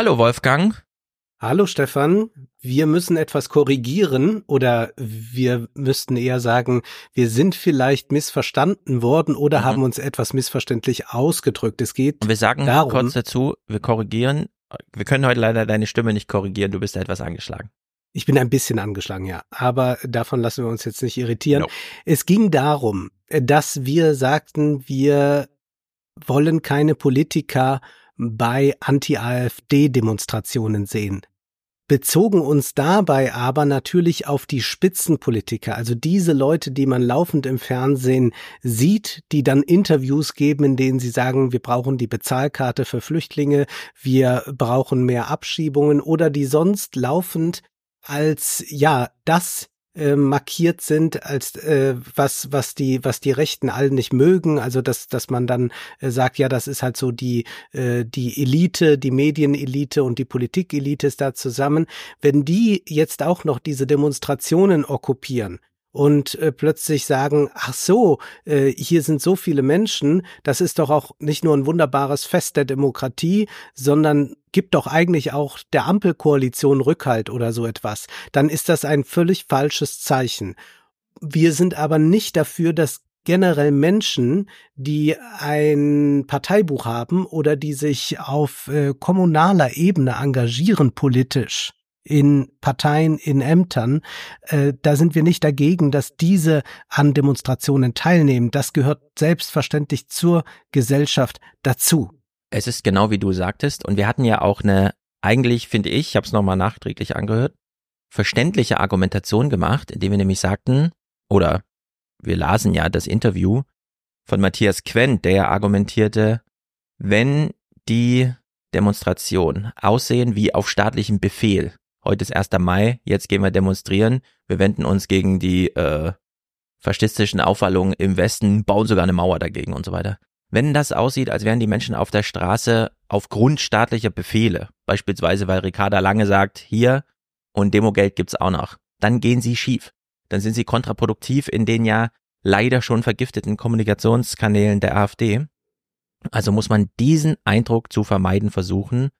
Hallo Wolfgang. Hallo Stefan. Wir müssen etwas korrigieren oder wir müssten eher sagen, wir sind vielleicht missverstanden worden oder mhm. haben uns etwas missverständlich ausgedrückt. Es geht. Wir sagen darum, kurz dazu, wir korrigieren. Wir können heute leider deine Stimme nicht korrigieren. Du bist etwas angeschlagen. Ich bin ein bisschen angeschlagen, ja. Aber davon lassen wir uns jetzt nicht irritieren. No. Es ging darum, dass wir sagten, wir wollen keine Politiker bei Anti-AfD-Demonstrationen sehen. Bezogen uns dabei aber natürlich auf die Spitzenpolitiker, also diese Leute, die man laufend im Fernsehen sieht, die dann Interviews geben, in denen sie sagen, wir brauchen die Bezahlkarte für Flüchtlinge, wir brauchen mehr Abschiebungen oder die sonst laufend als ja das äh, markiert sind als äh, was was die was die Rechten allen nicht mögen. Also dass dass man dann äh, sagt ja das ist halt so die äh, die Elite die Medienelite und die Politikelite ist da zusammen. Wenn die jetzt auch noch diese Demonstrationen okkupieren und äh, plötzlich sagen, ach so, äh, hier sind so viele Menschen, das ist doch auch nicht nur ein wunderbares Fest der Demokratie, sondern gibt doch eigentlich auch der Ampelkoalition Rückhalt oder so etwas, dann ist das ein völlig falsches Zeichen. Wir sind aber nicht dafür, dass generell Menschen, die ein Parteibuch haben oder die sich auf äh, kommunaler Ebene engagieren politisch, in Parteien, in Ämtern, äh, da sind wir nicht dagegen, dass diese an Demonstrationen teilnehmen. Das gehört selbstverständlich zur Gesellschaft dazu. Es ist genau wie du sagtest und wir hatten ja auch eine, eigentlich finde ich, ich habe es nochmal nachträglich angehört, verständliche Argumentation gemacht, indem wir nämlich sagten, oder wir lasen ja das Interview von Matthias Quent, der argumentierte, wenn die Demonstration aussehen wie auf staatlichem Befehl, Heute ist 1. Mai, jetzt gehen wir demonstrieren. Wir wenden uns gegen die äh, faschistischen Aufwallungen im Westen, bauen sogar eine Mauer dagegen und so weiter. Wenn das aussieht, als wären die Menschen auf der Straße aufgrund staatlicher Befehle, beispielsweise weil Ricarda Lange sagt, hier und Demogeld gibt's auch noch, dann gehen sie schief. Dann sind sie kontraproduktiv in den ja leider schon vergifteten Kommunikationskanälen der AfD. Also muss man diesen Eindruck zu vermeiden versuchen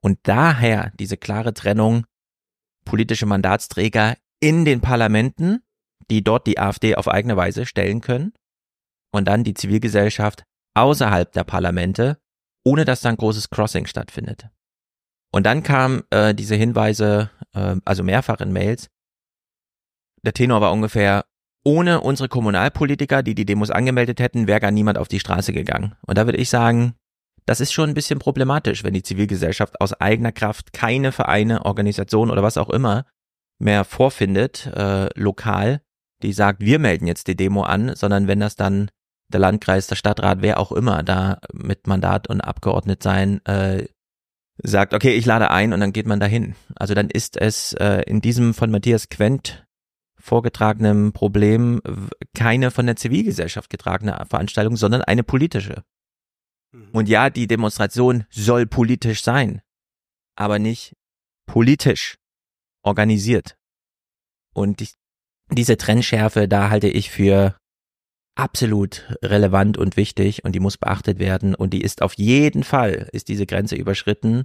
und daher diese klare Trennung politische Mandatsträger in den Parlamenten, die dort die AfD auf eigene Weise stellen können, und dann die Zivilgesellschaft außerhalb der Parlamente, ohne dass dann großes Crossing stattfindet. Und dann kam äh, diese Hinweise, äh, also mehrfach in Mails. Der Tenor war ungefähr, ohne unsere Kommunalpolitiker, die die Demos angemeldet hätten, wäre gar niemand auf die Straße gegangen. Und da würde ich sagen, das ist schon ein bisschen problematisch, wenn die Zivilgesellschaft aus eigener Kraft keine Vereine, Organisation oder was auch immer mehr vorfindet, äh, lokal, die sagt, wir melden jetzt die Demo an, sondern wenn das dann der Landkreis, der Stadtrat, wer auch immer da mit Mandat und Abgeordnet sein, äh, sagt, okay, ich lade ein und dann geht man dahin. Also dann ist es äh, in diesem von Matthias Quent vorgetragenen Problem keine von der Zivilgesellschaft getragene Veranstaltung, sondern eine politische. Mhm. Und ja, die Demonstration soll politisch sein, aber nicht politisch organisiert. Und die, diese Trennschärfe, da halte ich für absolut relevant und wichtig und die muss beachtet werden und die ist auf jeden Fall, ist diese Grenze überschritten,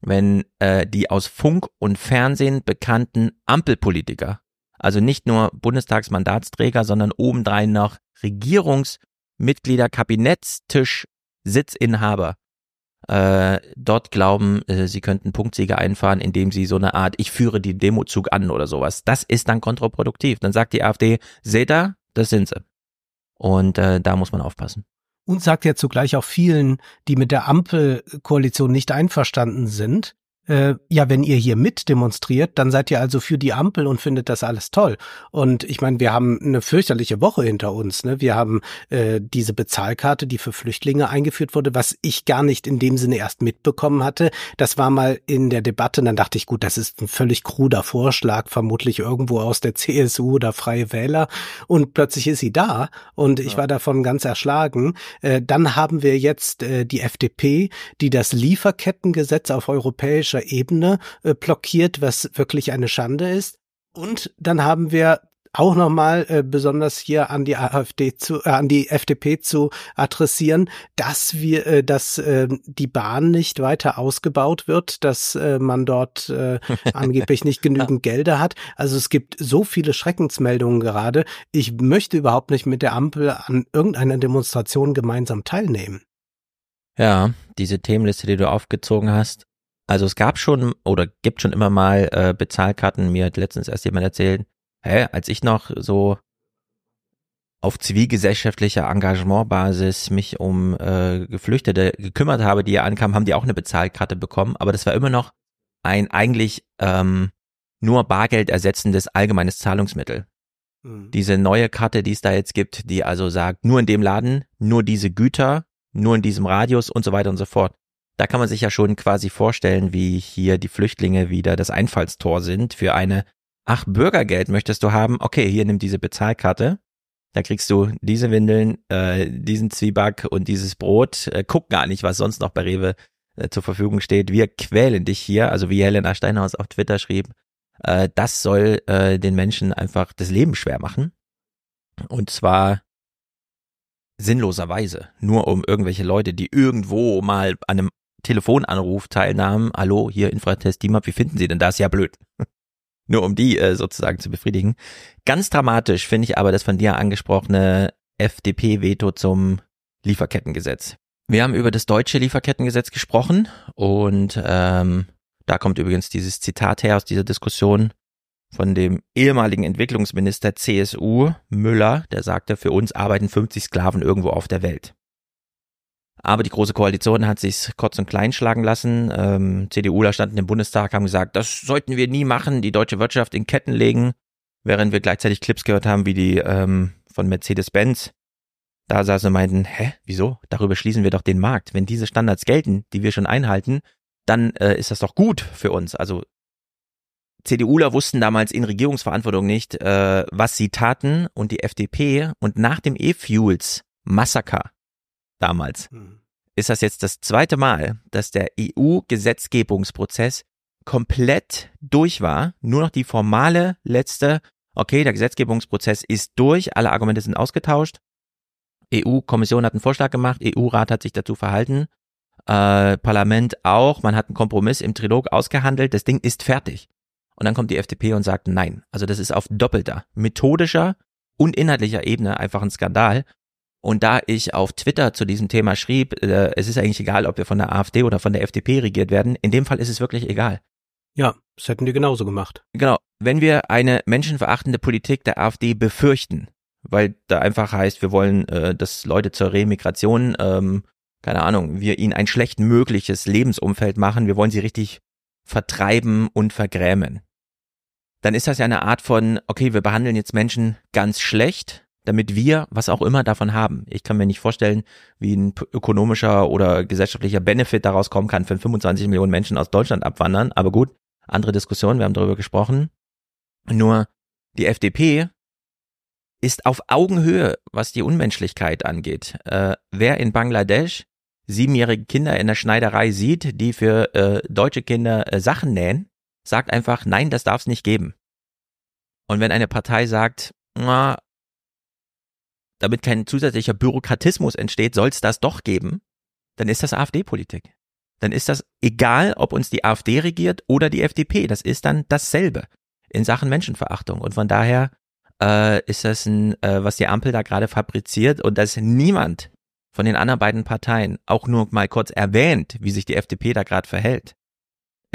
wenn äh, die aus Funk und Fernsehen bekannten Ampelpolitiker, also nicht nur Bundestagsmandatsträger, sondern obendrein noch Regierungsmitglieder, Kabinettstisch Sitzinhaber äh, dort glauben, äh, sie könnten Punktsiege einfahren, indem sie so eine Art, ich führe die Demozug an oder sowas. Das ist dann kontraproduktiv. Dann sagt die AfD, seht ihr, das sind sie. Und äh, da muss man aufpassen. Und sagt ja zugleich auch vielen, die mit der Ampelkoalition nicht einverstanden sind, äh, ja, wenn ihr hier mit demonstriert, dann seid ihr also für die Ampel und findet das alles toll. Und ich meine, wir haben eine fürchterliche Woche hinter uns. Ne? Wir haben äh, diese Bezahlkarte, die für Flüchtlinge eingeführt wurde, was ich gar nicht in dem Sinne erst mitbekommen hatte. Das war mal in der Debatte, dann dachte ich, gut, das ist ein völlig kruder Vorschlag, vermutlich irgendwo aus der CSU oder Freie Wähler. Und plötzlich ist sie da und ich ja. war davon ganz erschlagen. Äh, dann haben wir jetzt äh, die FDP, die das Lieferkettengesetz auf europäischer politischer Ebene äh, blockiert, was wirklich eine Schande ist. Und dann haben wir auch nochmal äh, besonders hier an die AfD zu, äh, an die FDP zu adressieren, dass wir, äh, dass äh, die Bahn nicht weiter ausgebaut wird, dass äh, man dort äh, angeblich nicht genügend Gelder hat. Also es gibt so viele Schreckensmeldungen gerade. Ich möchte überhaupt nicht mit der Ampel an irgendeiner Demonstration gemeinsam teilnehmen. Ja, diese Themenliste, die du aufgezogen hast. Also es gab schon oder gibt schon immer mal äh, Bezahlkarten. Mir hat letztens erst jemand erzählt, hä, als ich noch so auf zivilgesellschaftlicher Engagementbasis mich um äh, Geflüchtete gekümmert habe, die ja ankamen, haben die auch eine Bezahlkarte bekommen, aber das war immer noch ein eigentlich ähm, nur Bargeld ersetzendes allgemeines Zahlungsmittel. Mhm. Diese neue Karte, die es da jetzt gibt, die also sagt, nur in dem Laden, nur diese Güter, nur in diesem Radius und so weiter und so fort. Da kann man sich ja schon quasi vorstellen, wie hier die Flüchtlinge wieder das Einfallstor sind für eine ach, Bürgergeld möchtest du haben? Okay, hier nimm diese Bezahlkarte. Da kriegst du diese Windeln, äh, diesen Zwieback und dieses Brot. Äh, guck gar nicht, was sonst noch bei Rewe äh, zur Verfügung steht. Wir quälen dich hier, also wie Helena Steinhaus auf Twitter schrieb, äh, das soll äh, den Menschen einfach das Leben schwer machen. Und zwar sinnloserweise. Nur um irgendwelche Leute, die irgendwo mal an einem Telefonanruf teilnahmen. Hallo, hier Infratest DIMAP, wie finden Sie denn das? Ja, blöd nur um die äh, sozusagen zu befriedigen. Ganz dramatisch finde ich aber das von dir angesprochene FDP-Veto zum Lieferkettengesetz. Wir haben über das deutsche Lieferkettengesetz gesprochen und ähm, da kommt übrigens dieses Zitat her aus dieser Diskussion von dem ehemaligen Entwicklungsminister CSU Müller, der sagte, für uns arbeiten 50 Sklaven irgendwo auf der Welt. Aber die Große Koalition hat sich kurz und klein schlagen lassen. Ähm, CDUler standen im Bundestag, haben gesagt, das sollten wir nie machen, die deutsche Wirtschaft in Ketten legen, während wir gleichzeitig Clips gehört haben, wie die ähm, von Mercedes-Benz da saßen und meinten, hä, wieso? Darüber schließen wir doch den Markt. Wenn diese Standards gelten, die wir schon einhalten, dann äh, ist das doch gut für uns. Also CDUler wussten damals in Regierungsverantwortung nicht, äh, was sie taten und die FDP und nach dem E-Fuels Massaker damals, mhm. ist das jetzt das zweite Mal, dass der EU-Gesetzgebungsprozess komplett durch war. Nur noch die formale letzte, okay, der Gesetzgebungsprozess ist durch, alle Argumente sind ausgetauscht. EU-Kommission hat einen Vorschlag gemacht, EU-Rat hat sich dazu verhalten, äh, Parlament auch, man hat einen Kompromiss im Trilog ausgehandelt, das Ding ist fertig. Und dann kommt die FDP und sagt nein. Also das ist auf doppelter, methodischer und inhaltlicher Ebene einfach ein Skandal. Und da ich auf Twitter zu diesem Thema schrieb, äh, es ist eigentlich egal, ob wir von der AfD oder von der FDP regiert werden, in dem Fall ist es wirklich egal. Ja, das hätten die genauso gemacht. Genau. Wenn wir eine menschenverachtende Politik der AfD befürchten, weil da einfach heißt, wir wollen, äh, dass Leute zur Remigration, ähm, keine Ahnung, wir ihnen ein schlecht mögliches Lebensumfeld machen, wir wollen sie richtig vertreiben und vergrämen. Dann ist das ja eine Art von, okay, wir behandeln jetzt Menschen ganz schlecht, damit wir was auch immer davon haben. Ich kann mir nicht vorstellen, wie ein ökonomischer oder gesellschaftlicher Benefit daraus kommen kann, wenn 25 Millionen Menschen aus Deutschland abwandern. Aber gut, andere Diskussion, wir haben darüber gesprochen. Nur die FDP ist auf Augenhöhe, was die Unmenschlichkeit angeht. Äh, wer in Bangladesch siebenjährige Kinder in der Schneiderei sieht, die für äh, deutsche Kinder äh, Sachen nähen, sagt einfach, nein, das darf es nicht geben. Und wenn eine Partei sagt, na, damit kein zusätzlicher Bürokratismus entsteht, soll es das doch geben, dann ist das AfD-Politik. Dann ist das egal, ob uns die AfD regiert oder die FDP. Das ist dann dasselbe in Sachen Menschenverachtung. Und von daher äh, ist das ein, äh, was die Ampel da gerade fabriziert und dass niemand von den anderen beiden Parteien auch nur mal kurz erwähnt, wie sich die FDP da gerade verhält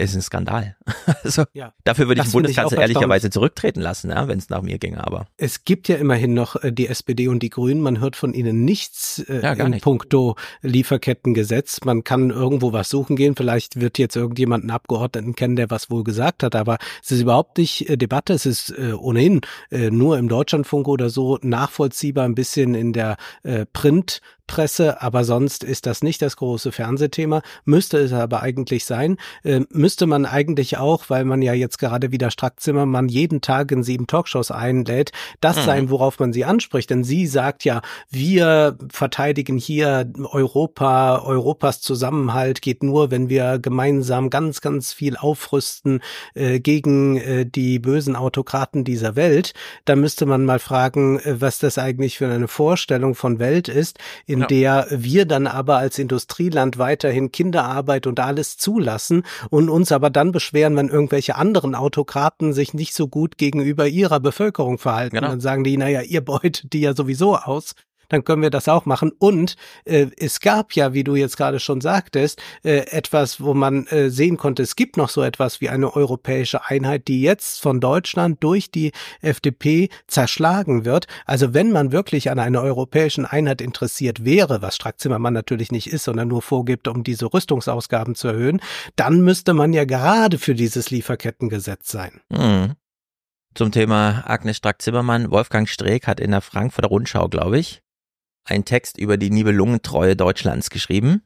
ist ein Skandal. Also ja, dafür würde ich Bundeskanzler ich ehrlicherweise zurücktreten lassen, ja, wenn es nach mir ginge. Aber es gibt ja immerhin noch äh, die SPD und die Grünen. Man hört von ihnen nichts äh, ja, in nicht. puncto Lieferkettengesetz. Man kann irgendwo was suchen gehen. Vielleicht wird jetzt irgendjemand einen Abgeordneten kennen, der was wohl gesagt hat. Aber es ist überhaupt nicht äh, Debatte. Es ist äh, ohnehin äh, nur im Deutschlandfunk oder so nachvollziehbar, ein bisschen in der äh, Print Weltpresse, aber sonst ist das nicht das große Fernsehthema. Müsste es aber eigentlich sein. Äh, müsste man eigentlich auch, weil man ja jetzt gerade wieder Strack Zimmermann jeden Tag in sieben Talkshows einlädt, das mhm. sein, worauf man sie anspricht. Denn sie sagt ja, wir verteidigen hier Europa, Europas Zusammenhalt geht nur, wenn wir gemeinsam ganz, ganz viel aufrüsten äh, gegen äh, die bösen Autokraten dieser Welt. Da müsste man mal fragen, äh, was das eigentlich für eine Vorstellung von Welt ist, in ja. der wir dann aber als Industrieland weiterhin Kinderarbeit und alles zulassen und uns aber dann beschweren, wenn irgendwelche anderen Autokraten sich nicht so gut gegenüber ihrer Bevölkerung verhalten. Genau. Dann sagen die, naja, ihr beutet die ja sowieso aus dann können wir das auch machen. Und äh, es gab ja, wie du jetzt gerade schon sagtest, äh, etwas, wo man äh, sehen konnte, es gibt noch so etwas wie eine europäische Einheit, die jetzt von Deutschland durch die FDP zerschlagen wird. Also wenn man wirklich an einer europäischen Einheit interessiert wäre, was Strack-Zimmermann natürlich nicht ist, sondern nur vorgibt, um diese Rüstungsausgaben zu erhöhen, dann müsste man ja gerade für dieses Lieferkettengesetz sein. Mhm. Zum Thema Agnes Strack-Zimmermann, Wolfgang Streeck hat in der Frankfurter Rundschau, glaube ich, einen Text über die Nibelungentreue Deutschlands geschrieben,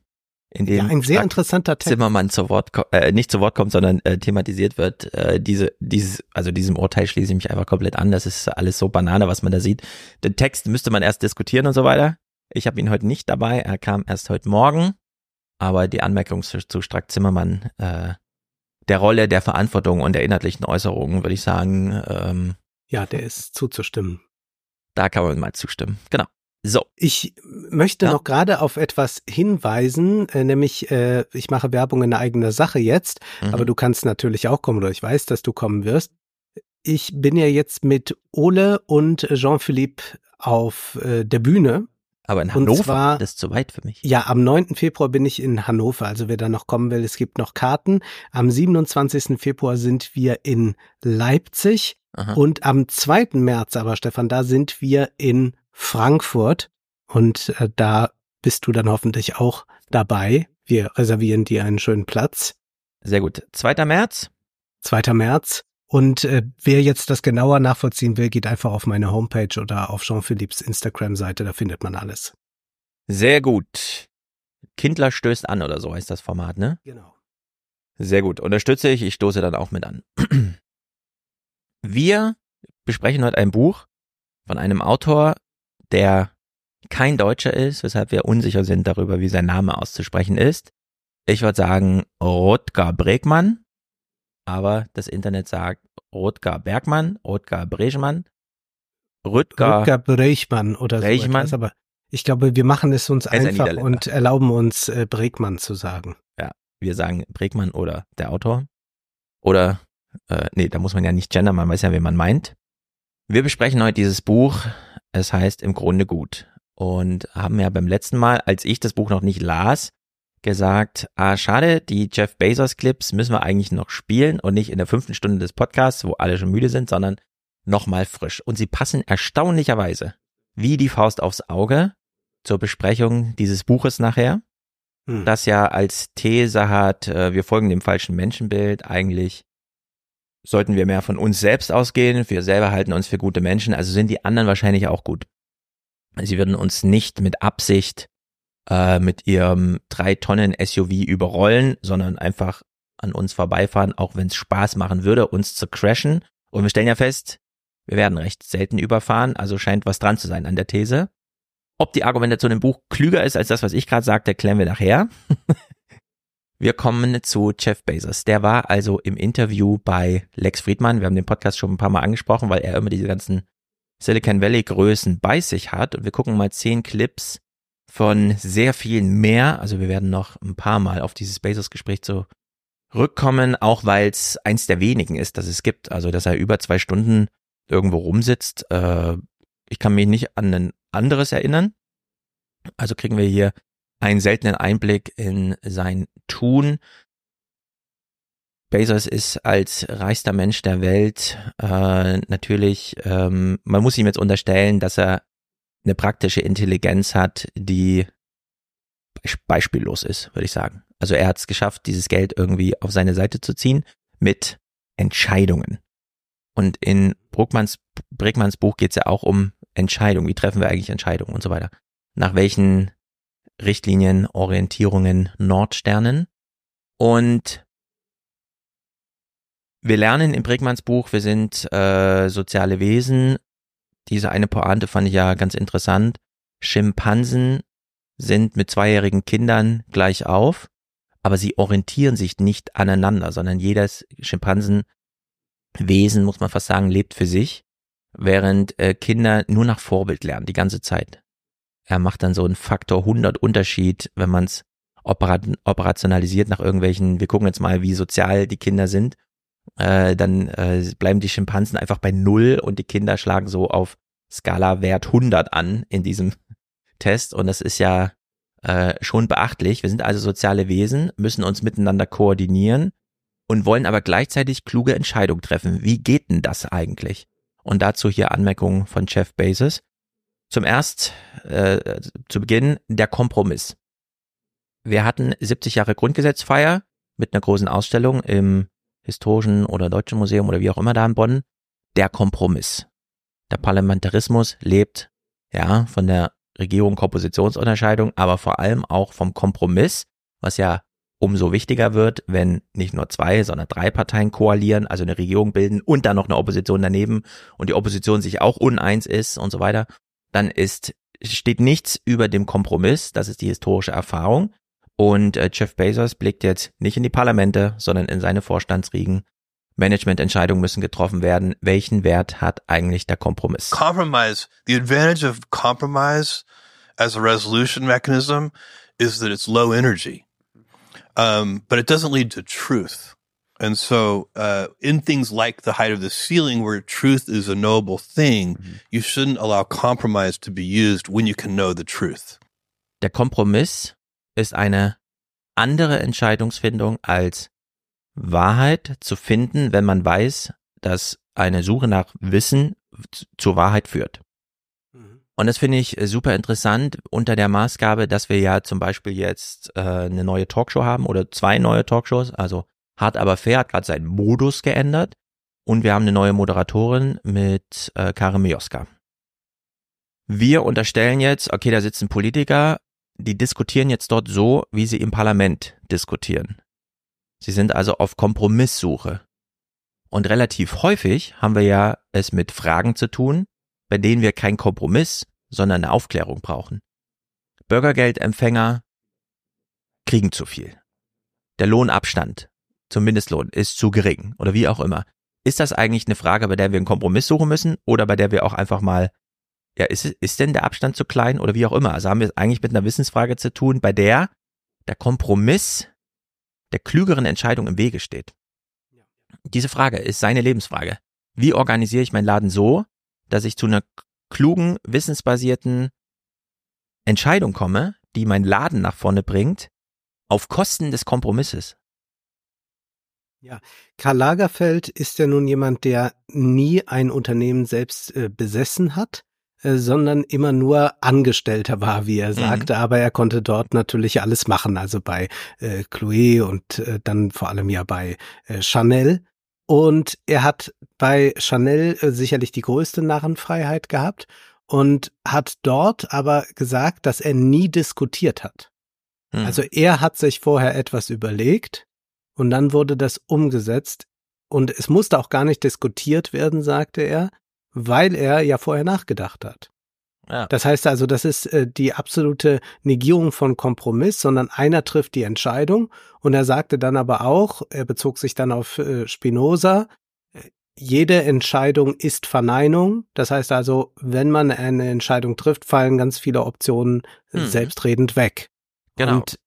in dem ja, ein sehr interessanter Text. Zimmermann zu Wort äh, nicht zu Wort kommt, sondern äh, thematisiert wird. Äh, diese, dieses, also diesem Urteil schließe ich mich einfach komplett an. Das ist alles so Banane, was man da sieht. Den Text müsste man erst diskutieren und so weiter. Ich habe ihn heute nicht dabei. Er kam erst heute Morgen. Aber die Anmerkung zu, zu Strack Zimmermann, äh, der Rolle, der Verantwortung und der inhaltlichen Äußerungen, würde ich sagen. Ähm, ja, der ist zuzustimmen. Da kann man mal zustimmen. Genau. So. Ich möchte ja. noch gerade auf etwas hinweisen, äh, nämlich äh, ich mache Werbung in eigener Sache jetzt, mhm. aber du kannst natürlich auch kommen oder ich weiß, dass du kommen wirst. Ich bin ja jetzt mit Ole und Jean-Philippe auf äh, der Bühne. Aber in Hannover, zwar, das ist zu weit für mich. Ja, am 9. Februar bin ich in Hannover, also wer da noch kommen will, es gibt noch Karten. Am 27. Februar sind wir in Leipzig Aha. und am 2. März aber, Stefan, da sind wir in Frankfurt und äh, da bist du dann hoffentlich auch dabei. Wir reservieren dir einen schönen Platz. Sehr gut. 2. März? 2. März. Und äh, wer jetzt das genauer nachvollziehen will, geht einfach auf meine Homepage oder auf Jean-Philippes Instagram-Seite, da findet man alles. Sehr gut. Kindler stößt an oder so heißt das Format, ne? Genau. Sehr gut. Unterstütze ich, ich stoße dann auch mit an. Wir besprechen heute ein Buch von einem Autor, der kein Deutscher ist, weshalb wir unsicher sind darüber, wie sein Name auszusprechen ist. Ich würde sagen Rotgar Bregmann, aber das Internet sagt Rotgar Bergmann, Rotgar Bregmann, Rüdgar, Rüdgar Bregmann oder so etwas, aber ich glaube, wir machen es uns einfach und erlauben uns äh, Bregmann zu sagen. Ja, wir sagen Bregmann oder der Autor. Oder, äh, nee, da muss man ja nicht gendern, man weiß ja, wen man meint. Wir besprechen heute dieses Buch es heißt im Grunde gut. Und haben ja beim letzten Mal, als ich das Buch noch nicht las, gesagt, ah, schade, die Jeff Bezos Clips müssen wir eigentlich noch spielen und nicht in der fünften Stunde des Podcasts, wo alle schon müde sind, sondern nochmal frisch. Und sie passen erstaunlicherweise wie die Faust aufs Auge zur Besprechung dieses Buches nachher, hm. das ja als These hat, äh, wir folgen dem falschen Menschenbild, eigentlich sollten wir mehr von uns selbst ausgehen. Wir selber halten uns für gute Menschen, also sind die anderen wahrscheinlich auch gut. Sie würden uns nicht mit Absicht äh, mit ihrem drei Tonnen SUV überrollen, sondern einfach an uns vorbeifahren, auch wenn es Spaß machen würde, uns zu crashen. Und wir stellen ja fest, wir werden recht selten überfahren, also scheint was dran zu sein an der These. Ob die Argumentation im Buch klüger ist als das, was ich gerade sagte, klären wir nachher. Wir kommen zu Jeff Bezos. Der war also im Interview bei Lex Friedman. Wir haben den Podcast schon ein paar Mal angesprochen, weil er immer diese ganzen Silicon Valley Größen bei sich hat. Und wir gucken mal zehn Clips von sehr vielen mehr. Also wir werden noch ein paar Mal auf dieses Bezos Gespräch zurückkommen, auch weil es eins der wenigen ist, dass es gibt. Also dass er über zwei Stunden irgendwo rumsitzt. Äh, ich kann mich nicht an ein anderes erinnern. Also kriegen wir hier einen seltenen Einblick in sein Tun. Bezos ist als reichster Mensch der Welt äh, natürlich, ähm, man muss ihm jetzt unterstellen, dass er eine praktische Intelligenz hat, die beispiellos ist, würde ich sagen. Also er hat es geschafft, dieses Geld irgendwie auf seine Seite zu ziehen mit Entscheidungen. Und in Bruckmanns, Brickmanns Buch geht es ja auch um Entscheidungen. Wie treffen wir eigentlich Entscheidungen und so weiter? Nach welchen Richtlinien, Orientierungen, Nordsternen. Und wir lernen im Bregmanns Buch, wir sind äh, soziale Wesen. Diese eine Pointe fand ich ja ganz interessant. Schimpansen sind mit zweijährigen Kindern gleich auf, aber sie orientieren sich nicht aneinander, sondern jedes Schimpansenwesen, muss man fast sagen, lebt für sich, während äh, Kinder nur nach Vorbild lernen, die ganze Zeit. Er macht dann so einen Faktor 100 Unterschied, wenn man es operationalisiert nach irgendwelchen, wir gucken jetzt mal, wie sozial die Kinder sind, äh, dann äh, bleiben die Schimpansen einfach bei Null und die Kinder schlagen so auf Skala Wert 100 an in diesem Test und das ist ja äh, schon beachtlich. Wir sind also soziale Wesen, müssen uns miteinander koordinieren und wollen aber gleichzeitig kluge Entscheidungen treffen. Wie geht denn das eigentlich? Und dazu hier Anmerkungen von Jeff Bezos. Zum erst, äh, zu Beginn der Kompromiss. Wir hatten 70 Jahre Grundgesetzfeier mit einer großen Ausstellung im Historischen oder Deutschen Museum oder wie auch immer da in Bonn. Der Kompromiss. Der Parlamentarismus lebt ja von der Regierung Kompositionsunterscheidung, aber vor allem auch vom Kompromiss, was ja umso wichtiger wird, wenn nicht nur zwei, sondern drei Parteien koalieren, also eine Regierung bilden und dann noch eine Opposition daneben und die Opposition sich auch uneins ist und so weiter, dann ist steht nichts über dem Kompromiss, das ist die historische Erfahrung und äh, Jeff Bezos blickt jetzt nicht in die Parlamente, sondern in seine Vorstandsriegen Managemententscheidungen müssen getroffen werden. Welchen Wert hat eigentlich der Kompromiss? Compromise. The advantage of compromise as a resolution mechanism is that it's low energy. Um, but it doesn't lead to truth. And so, uh, in things like the height of the ceiling, where truth is a knowable thing, mhm. you shouldn't allow compromise to be used when you can know the truth. Der Kompromiss ist eine andere Entscheidungsfindung als Wahrheit zu finden, wenn man weiß, dass eine Suche nach Wissen zur Wahrheit führt. Mhm. Und das finde ich super interessant unter der Maßgabe, dass wir ja zum Beispiel jetzt äh, eine neue Talkshow haben oder zwei neue Talkshows. Also Hart aber fair hat gerade seinen Modus geändert und wir haben eine neue Moderatorin mit äh, Karin Mioska. Wir unterstellen jetzt, okay, da sitzen Politiker, die diskutieren jetzt dort so, wie sie im Parlament diskutieren. Sie sind also auf Kompromisssuche. Und relativ häufig haben wir ja es mit Fragen zu tun, bei denen wir keinen Kompromiss, sondern eine Aufklärung brauchen. Bürgergeldempfänger kriegen zu viel. Der Lohnabstand zum Mindestlohn ist zu gering oder wie auch immer. Ist das eigentlich eine Frage, bei der wir einen Kompromiss suchen müssen oder bei der wir auch einfach mal, ja, ist, ist denn der Abstand zu klein oder wie auch immer? Also haben wir es eigentlich mit einer Wissensfrage zu tun, bei der der Kompromiss der klügeren Entscheidung im Wege steht. Diese Frage ist seine Lebensfrage. Wie organisiere ich meinen Laden so, dass ich zu einer klugen, wissensbasierten Entscheidung komme, die meinen Laden nach vorne bringt, auf Kosten des Kompromisses? Ja, Karl Lagerfeld ist ja nun jemand, der nie ein Unternehmen selbst äh, besessen hat, äh, sondern immer nur Angestellter war, wie er mhm. sagte, mhm. aber er konnte dort natürlich alles machen, also bei äh, Chloé und äh, dann vor allem ja bei äh, Chanel. Und er hat bei Chanel äh, sicherlich die größte Narrenfreiheit gehabt und hat dort aber gesagt, dass er nie diskutiert hat. Mhm. Also er hat sich vorher etwas überlegt und dann wurde das umgesetzt und es musste auch gar nicht diskutiert werden, sagte er, weil er ja vorher nachgedacht hat. Ja. Das heißt also, das ist äh, die absolute Negierung von Kompromiss, sondern einer trifft die Entscheidung und er sagte dann aber auch, er bezog sich dann auf äh, Spinoza, jede Entscheidung ist Verneinung. Das heißt also, wenn man eine Entscheidung trifft, fallen ganz viele Optionen hm. selbstredend weg. Genau. Und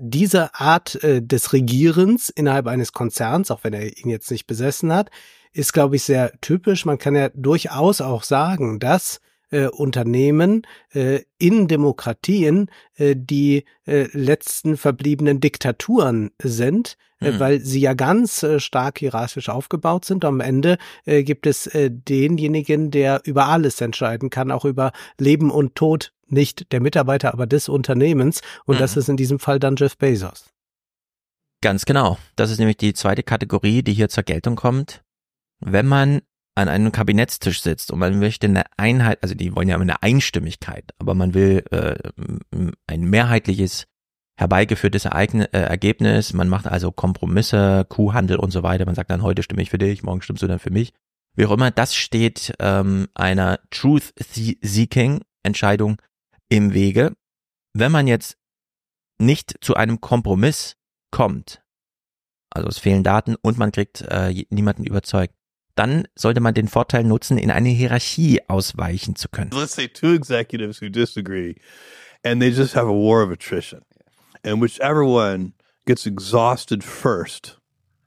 diese Art äh, des Regierens innerhalb eines Konzerns, auch wenn er ihn jetzt nicht besessen hat, ist, glaube ich, sehr typisch. Man kann ja durchaus auch sagen, dass äh, Unternehmen äh, in Demokratien äh, die äh, letzten verbliebenen Diktaturen sind, äh, mhm. weil sie ja ganz äh, stark hierarchisch aufgebaut sind. Am Ende äh, gibt es äh, denjenigen, der über alles entscheiden kann, auch über Leben und Tod, nicht der Mitarbeiter, aber des Unternehmens. Und mhm. das ist in diesem Fall dann Jeff Bezos. Ganz genau. Das ist nämlich die zweite Kategorie, die hier zur Geltung kommt. Wenn man an einem Kabinettstisch sitzt und man möchte eine Einheit, also die wollen ja eine Einstimmigkeit, aber man will äh, ein mehrheitliches herbeigeführtes Ereignis, äh, Ergebnis. Man macht also Kompromisse, Kuhhandel und so weiter. Man sagt dann, heute stimme ich für dich, morgen stimmst du dann für mich. Wie auch immer, das steht ähm, einer Truth-Seeking-Entscheidung im Wege. Wenn man jetzt nicht zu einem Kompromiss kommt, also es fehlen Daten und man kriegt äh, niemanden überzeugt, dann sollte man den Vorteil nutzen, in eine Hierarchie ausweichen zu können. Let's say two executives who disagree and they just have a war of attrition. And whichever one gets exhausted first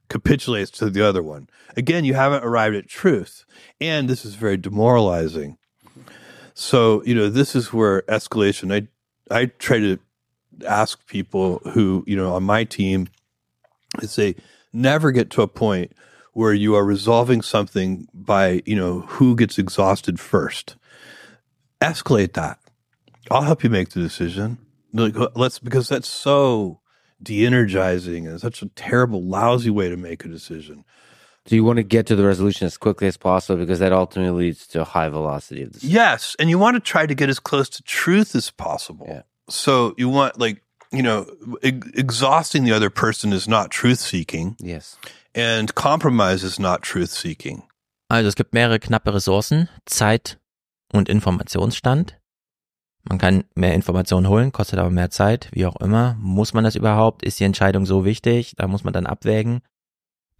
capitulates to the other one. Again, you haven't arrived at truth. And this is very demoralizing. So, you know, this is where escalation, I, I try to ask people who, you know, on my team, I say, never get to a point where you are resolving something by, you know, who gets exhausted first. Escalate that. I'll help you make the decision. Like, uh, let's because that's so de-energizing and such a terrible, lousy way to make a decision. So you want to get to the resolution as quickly as possible because that ultimately leads to a high velocity of the Yes, and you want to try to get as close to truth as possible. Yeah. So you want like you know, ex- exhausting the other person is not truth seeking. Yes. And compromise is not truth seeking. Also es gibt mehrere knappe Ressourcen, Zeit und Informationsstand. Man kann mehr Informationen holen, kostet aber mehr Zeit, wie auch immer. Muss man das überhaupt? Ist die Entscheidung so wichtig? Da muss man dann abwägen.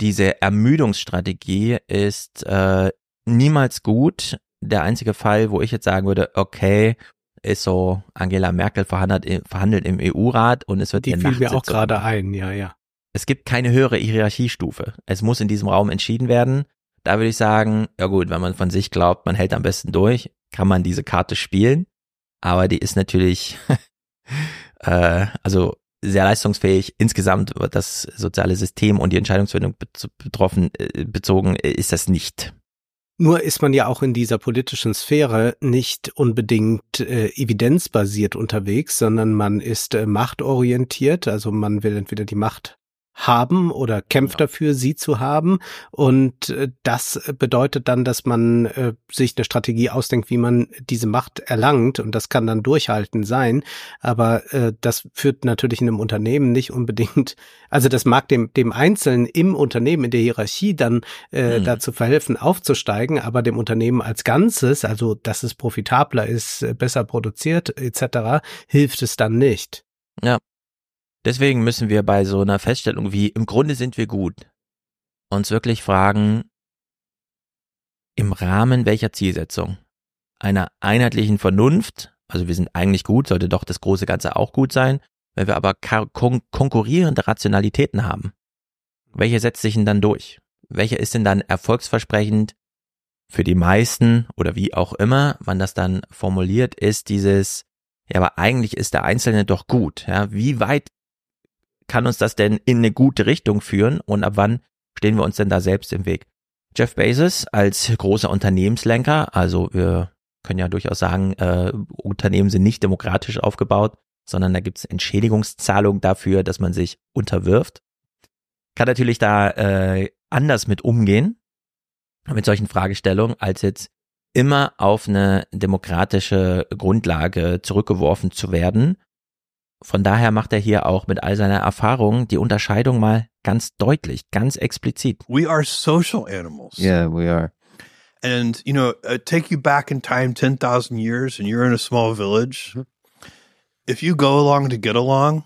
Diese Ermüdungsstrategie ist äh, niemals gut. Der einzige Fall, wo ich jetzt sagen würde, okay, ist so, Angela Merkel verhandelt, verhandelt im EU-Rat und es wird Die fiel mir auch gerade ein, ja, ja. Es gibt keine höhere Hierarchiestufe. Es muss in diesem Raum entschieden werden. Da würde ich sagen, ja gut, wenn man von sich glaubt, man hält am besten durch, kann man diese Karte spielen. Aber die ist natürlich, äh, also sehr leistungsfähig. Insgesamt wird das soziale System und die Entscheidungsfindung bet- betroffen, äh, bezogen, äh, ist das nicht. Nur ist man ja auch in dieser politischen Sphäre nicht unbedingt äh, evidenzbasiert unterwegs, sondern man ist äh, machtorientiert, also man will entweder die Macht haben oder kämpft Ja. dafür, sie zu haben. Und äh, das bedeutet dann, dass man äh, sich eine Strategie ausdenkt, wie man diese Macht erlangt. Und das kann dann durchhalten sein. Aber äh, das führt natürlich in einem Unternehmen nicht unbedingt, also das mag dem, dem Einzelnen im Unternehmen, in der Hierarchie dann äh, Mhm. dazu verhelfen, aufzusteigen, aber dem Unternehmen als Ganzes, also dass es profitabler ist, äh, besser produziert etc., hilft es dann nicht. Deswegen müssen wir bei so einer Feststellung wie im Grunde sind wir gut uns wirklich fragen, im Rahmen welcher Zielsetzung? Einer einheitlichen Vernunft, also wir sind eigentlich gut, sollte doch das große Ganze auch gut sein, wenn wir aber kon konkurrierende Rationalitäten haben. Welche setzt sich denn dann durch? Welcher ist denn dann erfolgsversprechend für die meisten oder wie auch immer man das dann formuliert, ist dieses, ja, aber eigentlich ist der Einzelne doch gut. Ja, wie weit kann uns das denn in eine gute Richtung führen und ab wann stehen wir uns denn da selbst im Weg? Jeff Bezos als großer Unternehmenslenker, also wir können ja durchaus sagen, äh, Unternehmen sind nicht demokratisch aufgebaut, sondern da gibt es Entschädigungszahlungen dafür, dass man sich unterwirft. Kann natürlich da äh, anders mit umgehen, mit solchen Fragestellungen, als jetzt immer auf eine demokratische Grundlage zurückgeworfen zu werden. Von daher macht er hier auch mit all seiner Erfahrung die Unterscheidung mal ganz deutlich, ganz explizit. We are social animals. Yeah, we are. And, you know, uh, take you back in time 10,000 years and you're in a small village. If you go along to get along,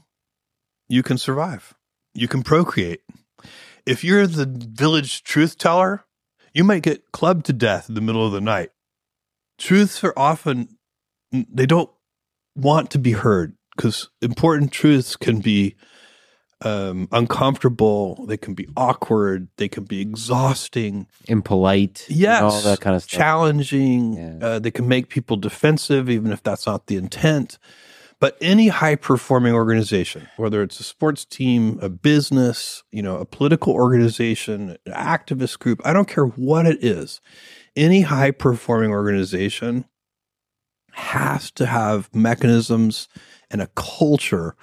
you can survive. You can procreate. If you're the village truth teller, you might get clubbed to death in the middle of the night. Truths are often, they don't want to be heard because important truths can be um, uncomfortable, they can be awkward, they can be exhausting Impolite. yes, all that kind of stuff. challenging. Yeah. Uh, they can make people defensive, even if that's not the intent. But any high performing organization, whether it's a sports team, a business, you know, a political organization, an activist group, I don't care what it is, any high performing organization has to have mechanisms and a culture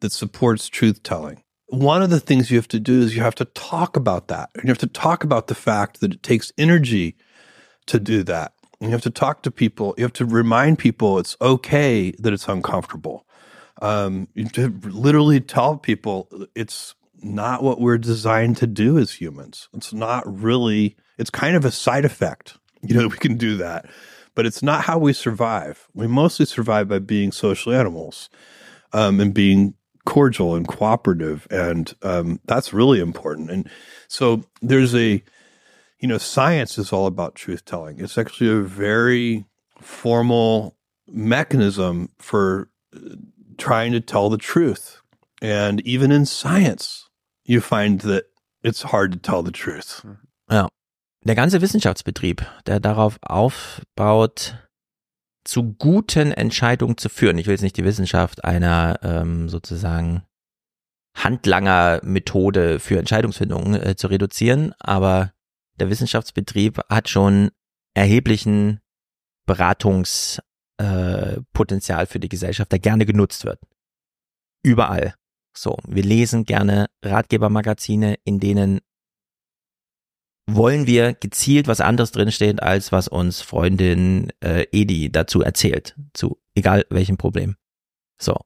that supports truth telling. One of the things you have to do is you have to talk about that. And you have to talk about the fact that it takes energy to do that. You have to talk to people. You have to remind people it's okay that it's uncomfortable. Um, you have to literally tell people it's not what we're designed to do as humans. It's not really, it's kind of a side effect. You know, we can do that, but it's not how we survive. We mostly survive by being social animals um, and being cordial and cooperative. And um, that's really important. And so there's a, you know, science is all about truth telling. It's actually a very formal mechanism for uh, trying to tell the truth. And even in science, you find that it's hard to tell the truth. Ja. Der ganze Wissenschaftsbetrieb, der darauf aufbaut, zu guten Entscheidungen zu führen. Ich will jetzt nicht die Wissenschaft einer ähm, sozusagen Handlanger-Methode für Entscheidungsfindung äh, zu reduzieren, aber der Wissenschaftsbetrieb hat schon erheblichen Beratungspotenzial äh, für die Gesellschaft, der gerne genutzt wird. Überall. So, wir lesen gerne Ratgebermagazine, in denen wollen wir gezielt was anderes drinsteht, als was uns Freundin äh, Edi dazu erzählt, zu egal welchem Problem. So.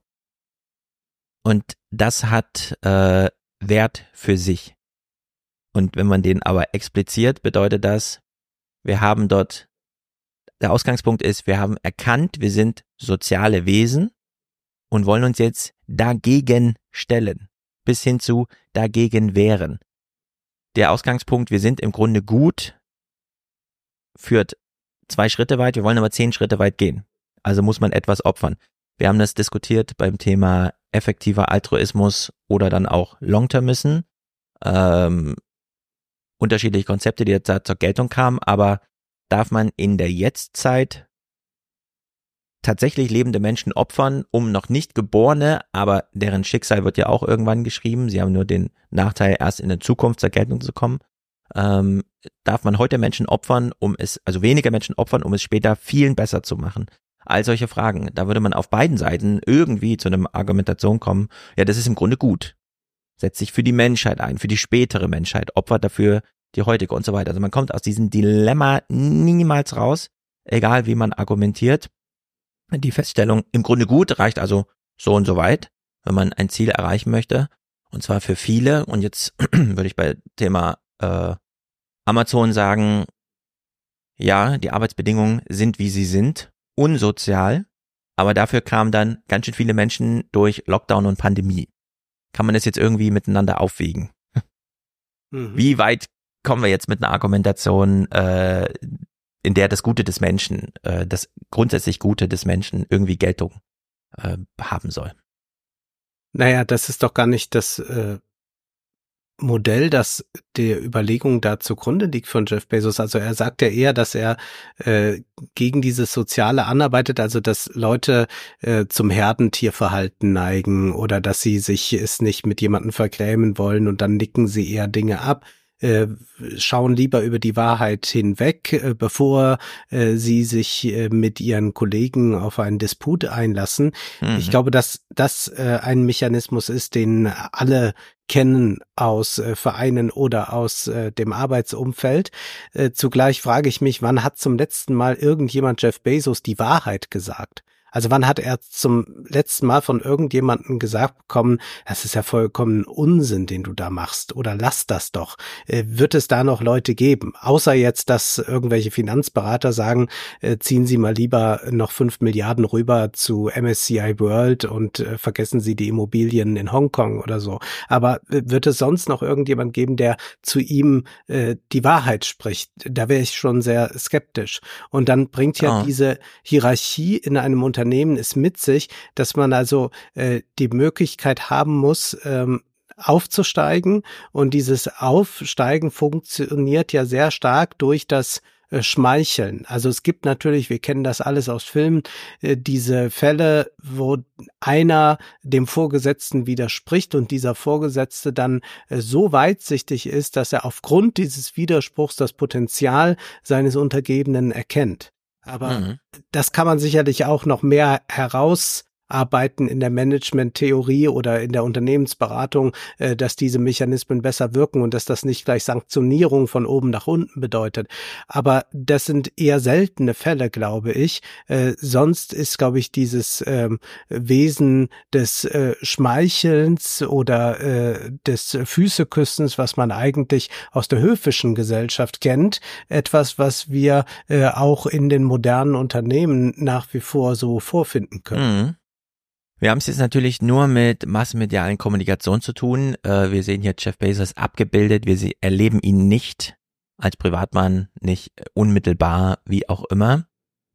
Und das hat äh, Wert für sich. Und wenn man den aber expliziert, bedeutet das, wir haben dort, der Ausgangspunkt ist, wir haben erkannt, wir sind soziale Wesen und wollen uns jetzt dagegen stellen, bis hin zu dagegen wehren der Ausgangspunkt, wir sind im Grunde gut, führt zwei Schritte weit, wir wollen aber zehn Schritte weit gehen. Also muss man etwas opfern. Wir haben das diskutiert beim Thema effektiver Altruismus oder dann auch Long-Termism. Ähm, unterschiedliche Konzepte, die jetzt da zur Geltung kamen, aber darf man in der Jetztzeit tatsächlich lebende Menschen opfern, um noch nicht geborene, aber deren Schicksal wird ja auch irgendwann geschrieben, sie haben nur den Nachteil, erst in der Zukunft zur Geltung zu kommen, ähm, darf man heute Menschen opfern, um es, also weniger Menschen opfern, um es später vielen besser zu machen. All solche Fragen. Da würde man auf beiden Seiten irgendwie zu einer Argumentation kommen, ja, das ist im Grunde gut. Setzt sich für die Menschheit ein, für die spätere Menschheit, opfert dafür die heutige und so weiter. Also man kommt aus diesem Dilemma niemals raus, egal wie man argumentiert die Feststellung im Grunde gut, reicht also so und so weit, wenn man ein Ziel erreichen möchte. Und zwar für viele. Und jetzt würde ich bei Thema äh, Amazon sagen, ja, die Arbeitsbedingungen sind, wie sie sind, unsozial, aber dafür kamen dann ganz schön viele Menschen durch Lockdown und Pandemie. Kann man das jetzt irgendwie miteinander aufwiegen? Mhm. Wie weit kommen wir jetzt mit einer Argumentation, äh, in der das Gute des Menschen, äh, das grundsätzlich Gute des Menschen irgendwie Geltung äh, haben soll. Naja, das ist doch gar nicht das äh, Modell, das der Überlegung da zugrunde liegt von Jeff Bezos. Also er sagt ja eher, dass er äh, gegen dieses Soziale anarbeitet, also dass Leute äh, zum Herdentierverhalten neigen oder dass sie sich es nicht mit jemandem vergrämen wollen und dann nicken sie eher Dinge ab äh, schauen lieber über die Wahrheit hinweg, äh, bevor äh, sie sich äh, mit ihren Kollegen auf einen Disput einlassen. Mhm. Ich glaube, dass das äh, ein Mechanismus ist, den alle kennen aus äh, Vereinen oder aus äh, dem Arbeitsumfeld. Äh, zugleich frage ich mich, wann hat zum letzten Mal irgendjemand Jeff Bezos die Wahrheit gesagt? Also wann hat er zum letzten Mal von irgendjemandem gesagt bekommen, das ist ja vollkommen Unsinn, den du da machst oder lass das doch. Äh, wird es da noch Leute geben? Außer jetzt, dass irgendwelche Finanzberater sagen, äh, ziehen Sie mal lieber noch fünf Milliarden rüber zu MSCI World und äh, vergessen Sie die Immobilien in Hongkong oder so. Aber wird es sonst noch irgendjemand geben, der zu ihm die Wahrheit spricht? Da wäre ich schon sehr skeptisch. Und dann bringt ja oh. diese Hierarchie in einem Unternehmen Unternehmen es mit sich, dass man also äh, die Möglichkeit haben muss, ähm, aufzusteigen. Und dieses Aufsteigen funktioniert ja sehr stark durch das äh, Schmeicheln. Also es gibt natürlich, wir kennen das alles aus Filmen, äh, diese Fälle, wo einer dem Vorgesetzten widerspricht und dieser Vorgesetzte dann äh, so weitsichtig ist, dass er aufgrund dieses Widerspruchs das Potenzial seines Untergebenen erkennt. Aber mhm. das kann man sicherlich auch noch mehr heraus arbeiten in der Management-Theorie oder in der Unternehmensberatung, äh, dass diese Mechanismen besser wirken und dass das nicht gleich Sanktionierung von oben nach unten bedeutet. Aber das sind eher seltene Fälle, glaube ich. Äh, sonst ist, glaube ich, dieses ähm, Wesen des äh, Schmeichelns oder äh, des Füßeküssens, was man eigentlich aus der höfischen Gesellschaft kennt, etwas, was wir äh, auch in den modernen Unternehmen nach wie vor so vorfinden können. Mhm. Wir haben es jetzt natürlich nur mit massenmedialen Kommunikation zu tun. Äh, wir sehen hier Jeff Bezos abgebildet. Wir erleben ihn nicht als Privatmann, nicht unmittelbar, wie auch immer.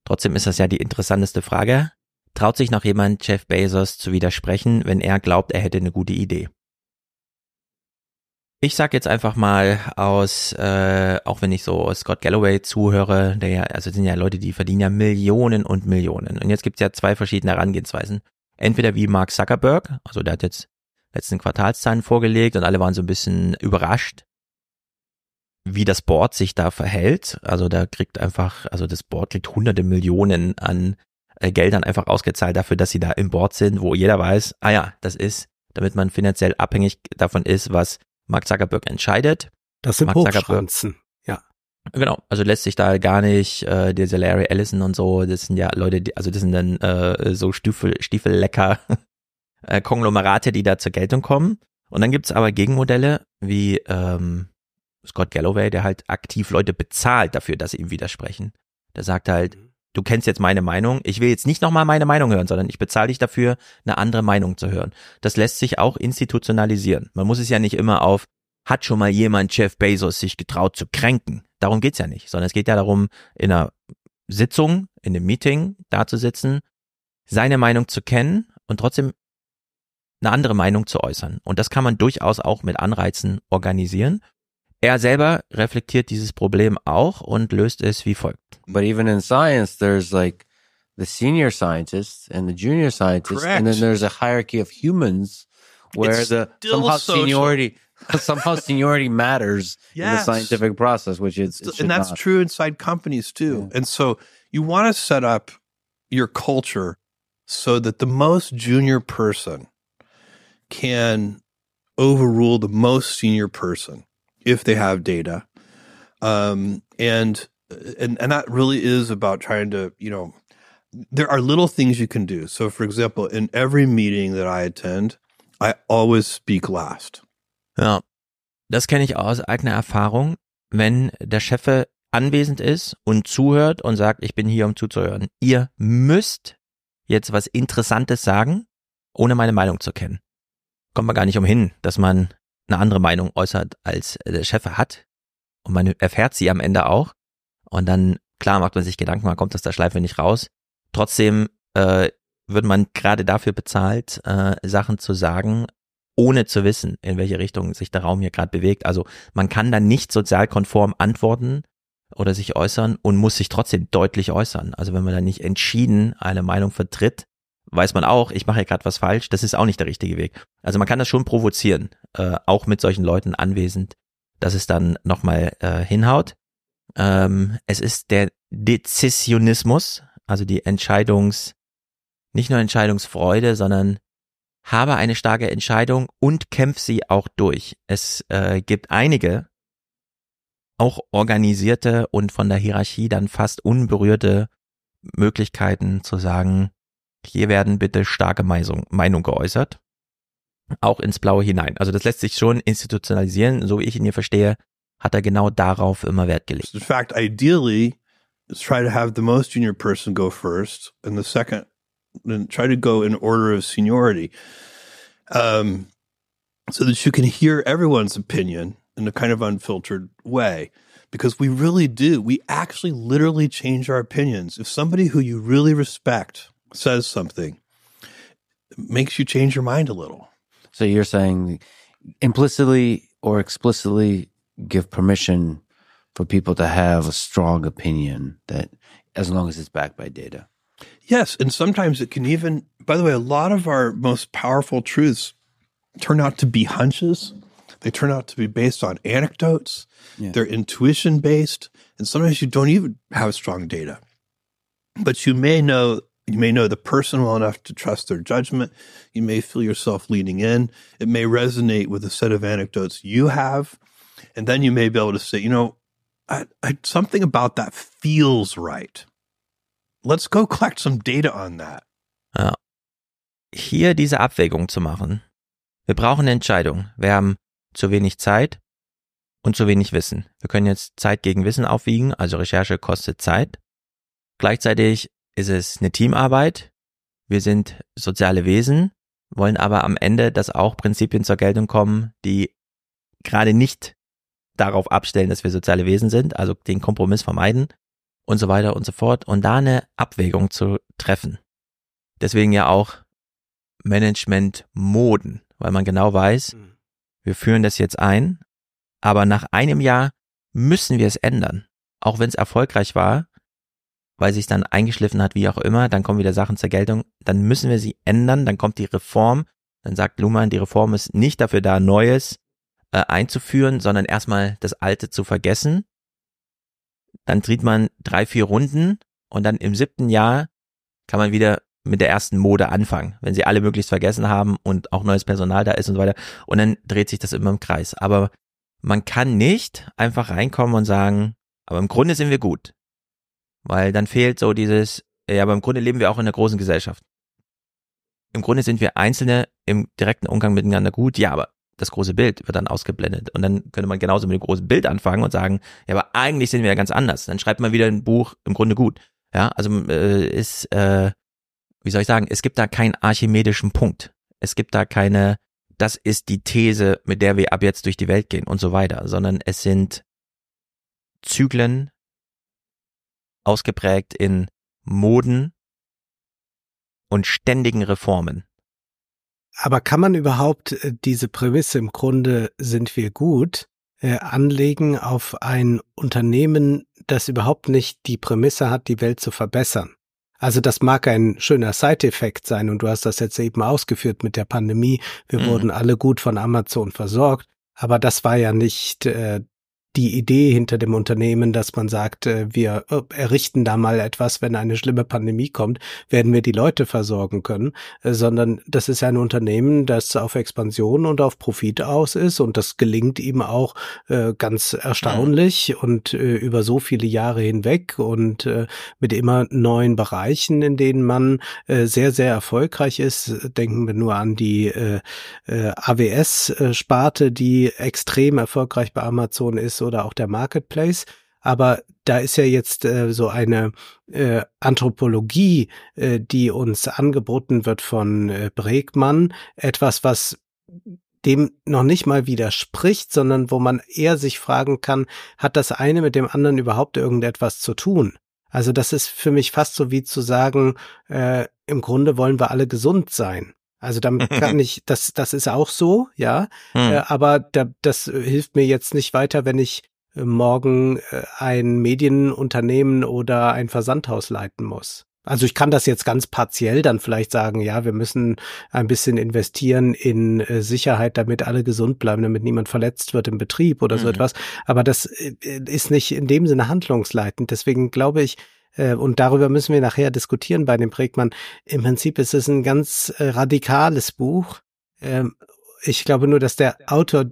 Trotzdem ist das ja die interessanteste Frage. Traut sich noch jemand Jeff Bezos zu widersprechen, wenn er glaubt, er hätte eine gute Idee? Ich sag jetzt einfach mal aus, äh, auch wenn ich so Scott Galloway zuhöre, der ja, also sind ja Leute, die verdienen ja Millionen und Millionen. Und jetzt gibt's ja zwei verschiedene Herangehensweisen. Entweder wie Mark Zuckerberg, also der hat jetzt letzten Quartalszahlen vorgelegt und alle waren so ein bisschen überrascht, wie das Board sich da verhält. Also da kriegt einfach, also das Board kriegt hunderte Millionen an äh, Geldern einfach ausgezahlt dafür, dass sie da im Board sind, wo jeder weiß, ah ja, das ist, damit man finanziell abhängig davon ist, was Mark Zuckerberg entscheidet. Das sind Mark Hochschranzen. Genau, also lässt sich da gar nicht, äh, dieser Larry Ellison und so, das sind ja Leute, die, also das sind dann äh, so Stiefel, Stiefellecker äh, Konglomerate, die da zur Geltung kommen. Und dann gibt's aber Gegenmodelle wie ähm, Scott Galloway, der halt aktiv Leute bezahlt dafür, dass sie ihm widersprechen. Der sagt halt, du kennst jetzt meine Meinung, ich will jetzt nicht nochmal meine Meinung hören, sondern ich bezahle dich dafür, eine andere Meinung zu hören. Das lässt sich auch institutionalisieren. Man muss es ja nicht immer auf, hat schon mal jemand Jeff Bezos sich getraut zu kränken. Darum geht's ja nicht, sondern es geht ja darum, in einer Sitzung, in einem Meeting da zu sitzen, seine Meinung zu kennen und trotzdem eine andere Meinung zu äußern. Und das kann man durchaus auch mit Anreizen organisieren. Er selber reflektiert dieses Problem auch und löst es wie folgt. But even in science, there's like the senior scientists and the junior scientists, Correct. and then there's a hierarchy of humans where It's the still somehow social. seniority somehow seniority matters in the scientific process, which is and that's not. true inside companies too. Yeah. And so you want to set up your culture so that the most junior person can overrule the most senior person if they have data. Um, and and and that really is about trying to, you know, there are little things you can do. So for example, in every meeting that I attend, I always speak last. Ja, das kenne ich aus eigener Erfahrung. Wenn der Chef anwesend ist und zuhört und sagt, ich bin hier, um zuzuhören. Ihr müsst jetzt was Interessantes sagen, ohne meine Meinung zu kennen. Kommt man gar nicht umhin, dass man eine andere Meinung äußert, als der Chef hat. Und man erfährt sie am Ende auch. Und dann, klar, macht man sich Gedanken, man kommt aus der Schleife nicht raus. Trotzdem äh, wird man gerade dafür bezahlt, äh, Sachen zu sagen, ohne zu wissen, in welche Richtung sich der Raum hier gerade bewegt. Also man kann dann nicht sozialkonform antworten oder sich äußern und muss sich trotzdem deutlich äußern. Also wenn man dann nicht entschieden eine Meinung vertritt, weiß man auch, ich mache hier gerade was falsch, das ist auch nicht der richtige Weg. Also man kann das schon provozieren, äh, auch mit solchen Leuten anwesend, dass es dann nochmal äh, hinhaut. Ähm, es ist der Dezisionismus, also die Entscheidungs, nicht nur Entscheidungsfreude, sondern habe eine starke Entscheidung und kämpf sie auch durch. Es äh, gibt einige, auch organisierte und von der Hierarchie dann fast unberührte Möglichkeiten zu sagen, hier werden bitte starke Meinung, Meinung geäußert, auch ins Blaue hinein. Also das lässt sich schon institutionalisieren, so wie ich ihn hier verstehe, hat er genau darauf immer Wert gelegt. In fact, ideally, try to have the most junior person go first, and the second, then try to go in order of seniority, um, so that you can hear everyone's opinion in a kind of unfiltered way. Because we really do. We actually literally change our opinions. If somebody who you really respect says something, makes you change your mind a little. So you're saying implicitly or explicitly give permission for people to have a strong opinion that as long as it's backed by data. Yes, and sometimes it can even. By the way, a lot of our most powerful truths turn out to be hunches. They turn out to be based on anecdotes. Yeah. They're intuition based, and sometimes you don't even have strong data. But you may know, You may know the person well enough to trust their judgment. You may feel yourself leaning in. It may resonate with a set of anecdotes you have. And then you may be able to say, you know, I, I, something about that feels right. Let's go collect some data on that. Ja. Hier diese Abwägung zu machen. Wir brauchen eine Entscheidung. Wir haben zu wenig Zeit und zu wenig Wissen. Wir können jetzt Zeit gegen Wissen aufwiegen, also Recherche kostet Zeit. Gleichzeitig ist es eine Teamarbeit. Wir sind soziale Wesen, wollen aber am Ende, dass auch Prinzipien zur Geltung kommen, die gerade nicht darauf abstellen, dass wir soziale Wesen sind, also den Kompromiss vermeiden und so weiter und so fort und da eine Abwägung zu treffen. Deswegen ja auch Management-Moden, weil man genau weiß, Mhm. wir führen das jetzt ein, aber nach einem Jahr müssen wir es ändern. Auch wenn es erfolgreich war, weil sich dann eingeschliffen hat, wie auch immer, dann kommen wieder Sachen zur Geltung, dann müssen wir sie ändern, dann kommt die Reform, dann sagt Luhmann, die Reform ist nicht dafür da, Neues äh, einzuführen, sondern erstmal das Alte zu vergessen. Dann dreht man drei, vier Runden und dann im siebten Jahr kann man wieder mit der ersten Mode anfangen, wenn sie alle möglichst vergessen haben und auch neues Personal da ist und so weiter. Und dann dreht sich das immer im Kreis. Aber man kann nicht einfach reinkommen und sagen, aber im Grunde sind wir gut. Weil dann fehlt so dieses, ja, aber im Grunde leben wir auch in einer großen Gesellschaft. Im Grunde sind wir Einzelne im direkten Umgang miteinander gut, ja, aber das große Bild wird dann ausgeblendet. Und dann könnte man genauso mit dem großen Bild anfangen und sagen, ja, aber eigentlich sind wir ja ganz anders. Dann schreibt man wieder ein Buch im Grunde gut. Ja, also äh, ist, äh, wie soll ich sagen, es gibt da keinen archimedischen Punkt. Es gibt da keine, das ist die These, mit der wir ab jetzt durch die Welt gehen und so weiter, sondern es sind Zyklen ausgeprägt in Moden und ständigen Reformen. Aber kann man überhaupt äh, diese Prämisse im Grunde sind wir gut äh, anlegen auf ein Unternehmen, das überhaupt nicht die Prämisse hat, die Welt zu verbessern? Also das mag ein schöner Side-Effekt sein und du hast das jetzt eben ausgeführt mit der Pandemie. Wir Mhm. wurden alle gut von Amazon versorgt, aber das war ja nicht äh, die Idee hinter dem Unternehmen, dass man sagt, äh, wir äh, errichten da mal etwas, wenn eine schlimme Pandemie kommt, werden wir die Leute versorgen können, äh, sondern das ist ein Unternehmen, das auf Expansion und auf Profit aus ist und das gelingt ihm auch ganz erstaunlich und äh, über so viele Jahre hinweg und mit immer neuen Bereichen, in denen man sehr, sehr erfolgreich ist. Denken wir nur an die AWS-Sparte, die extrem erfolgreich bei Amazon ist oder auch der Marketplace. Aber da ist ja jetzt äh, so eine äh, Anthropologie, äh, die uns angeboten wird von äh, Bregmann, etwas, was dem noch nicht mal widerspricht, sondern wo man eher sich fragen kann, hat das eine mit dem anderen überhaupt irgendetwas zu tun? Also das ist für mich fast so wie zu sagen, äh, im Grunde wollen wir alle gesund sein. Also damit kann ich, das, das ist auch so, ja, Hm. äh, aber da, das hilft mir jetzt nicht weiter, wenn ich äh, morgen äh, ein Medienunternehmen oder ein Versandhaus leiten muss. Also ich kann das jetzt ganz partiell dann vielleicht sagen, ja, wir müssen ein bisschen investieren in äh, Sicherheit, damit alle gesund bleiben, damit niemand verletzt wird im Betrieb oder so Mhm. etwas. Aber das ist nicht in dem Sinne handlungsleitend. Deswegen glaube ich, äh, und darüber müssen wir nachher diskutieren bei dem Prägmann. Im Prinzip ist es ein ganz äh, radikales Buch. Ähm, ich glaube nur, dass der Autor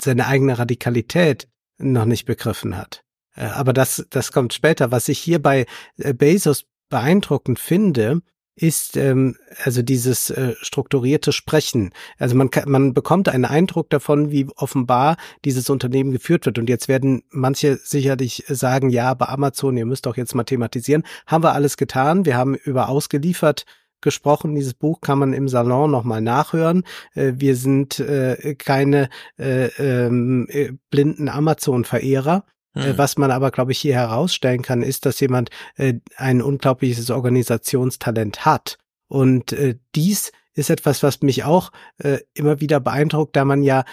seine eigene Radikalität noch nicht begriffen hat. Äh, aber das, das kommt später. Was ich hier bei äh, Bezos beeindruckend finde, ist ähm, also dieses äh, strukturierte Sprechen. Also man kann, man bekommt einen Eindruck davon, wie offenbar dieses Unternehmen geführt wird. Und jetzt werden manche sicherlich sagen, ja, aber Amazon, ihr müsst doch jetzt mal thematisieren. Haben wir alles getan. Wir haben über ausgeliefert gesprochen. Dieses Buch kann man im Salon nochmal nachhören. Äh, wir sind äh, keine äh, ähm, äh, blinden Amazon-Verehrer. Äh, Hm. Was man aber, glaube ich, hier herausstellen kann, ist, dass jemand äh, ein unglaubliches Organisationstalent hat. Und äh, dies ist etwas, was mich auch äh, immer wieder beeindruckt, da man ja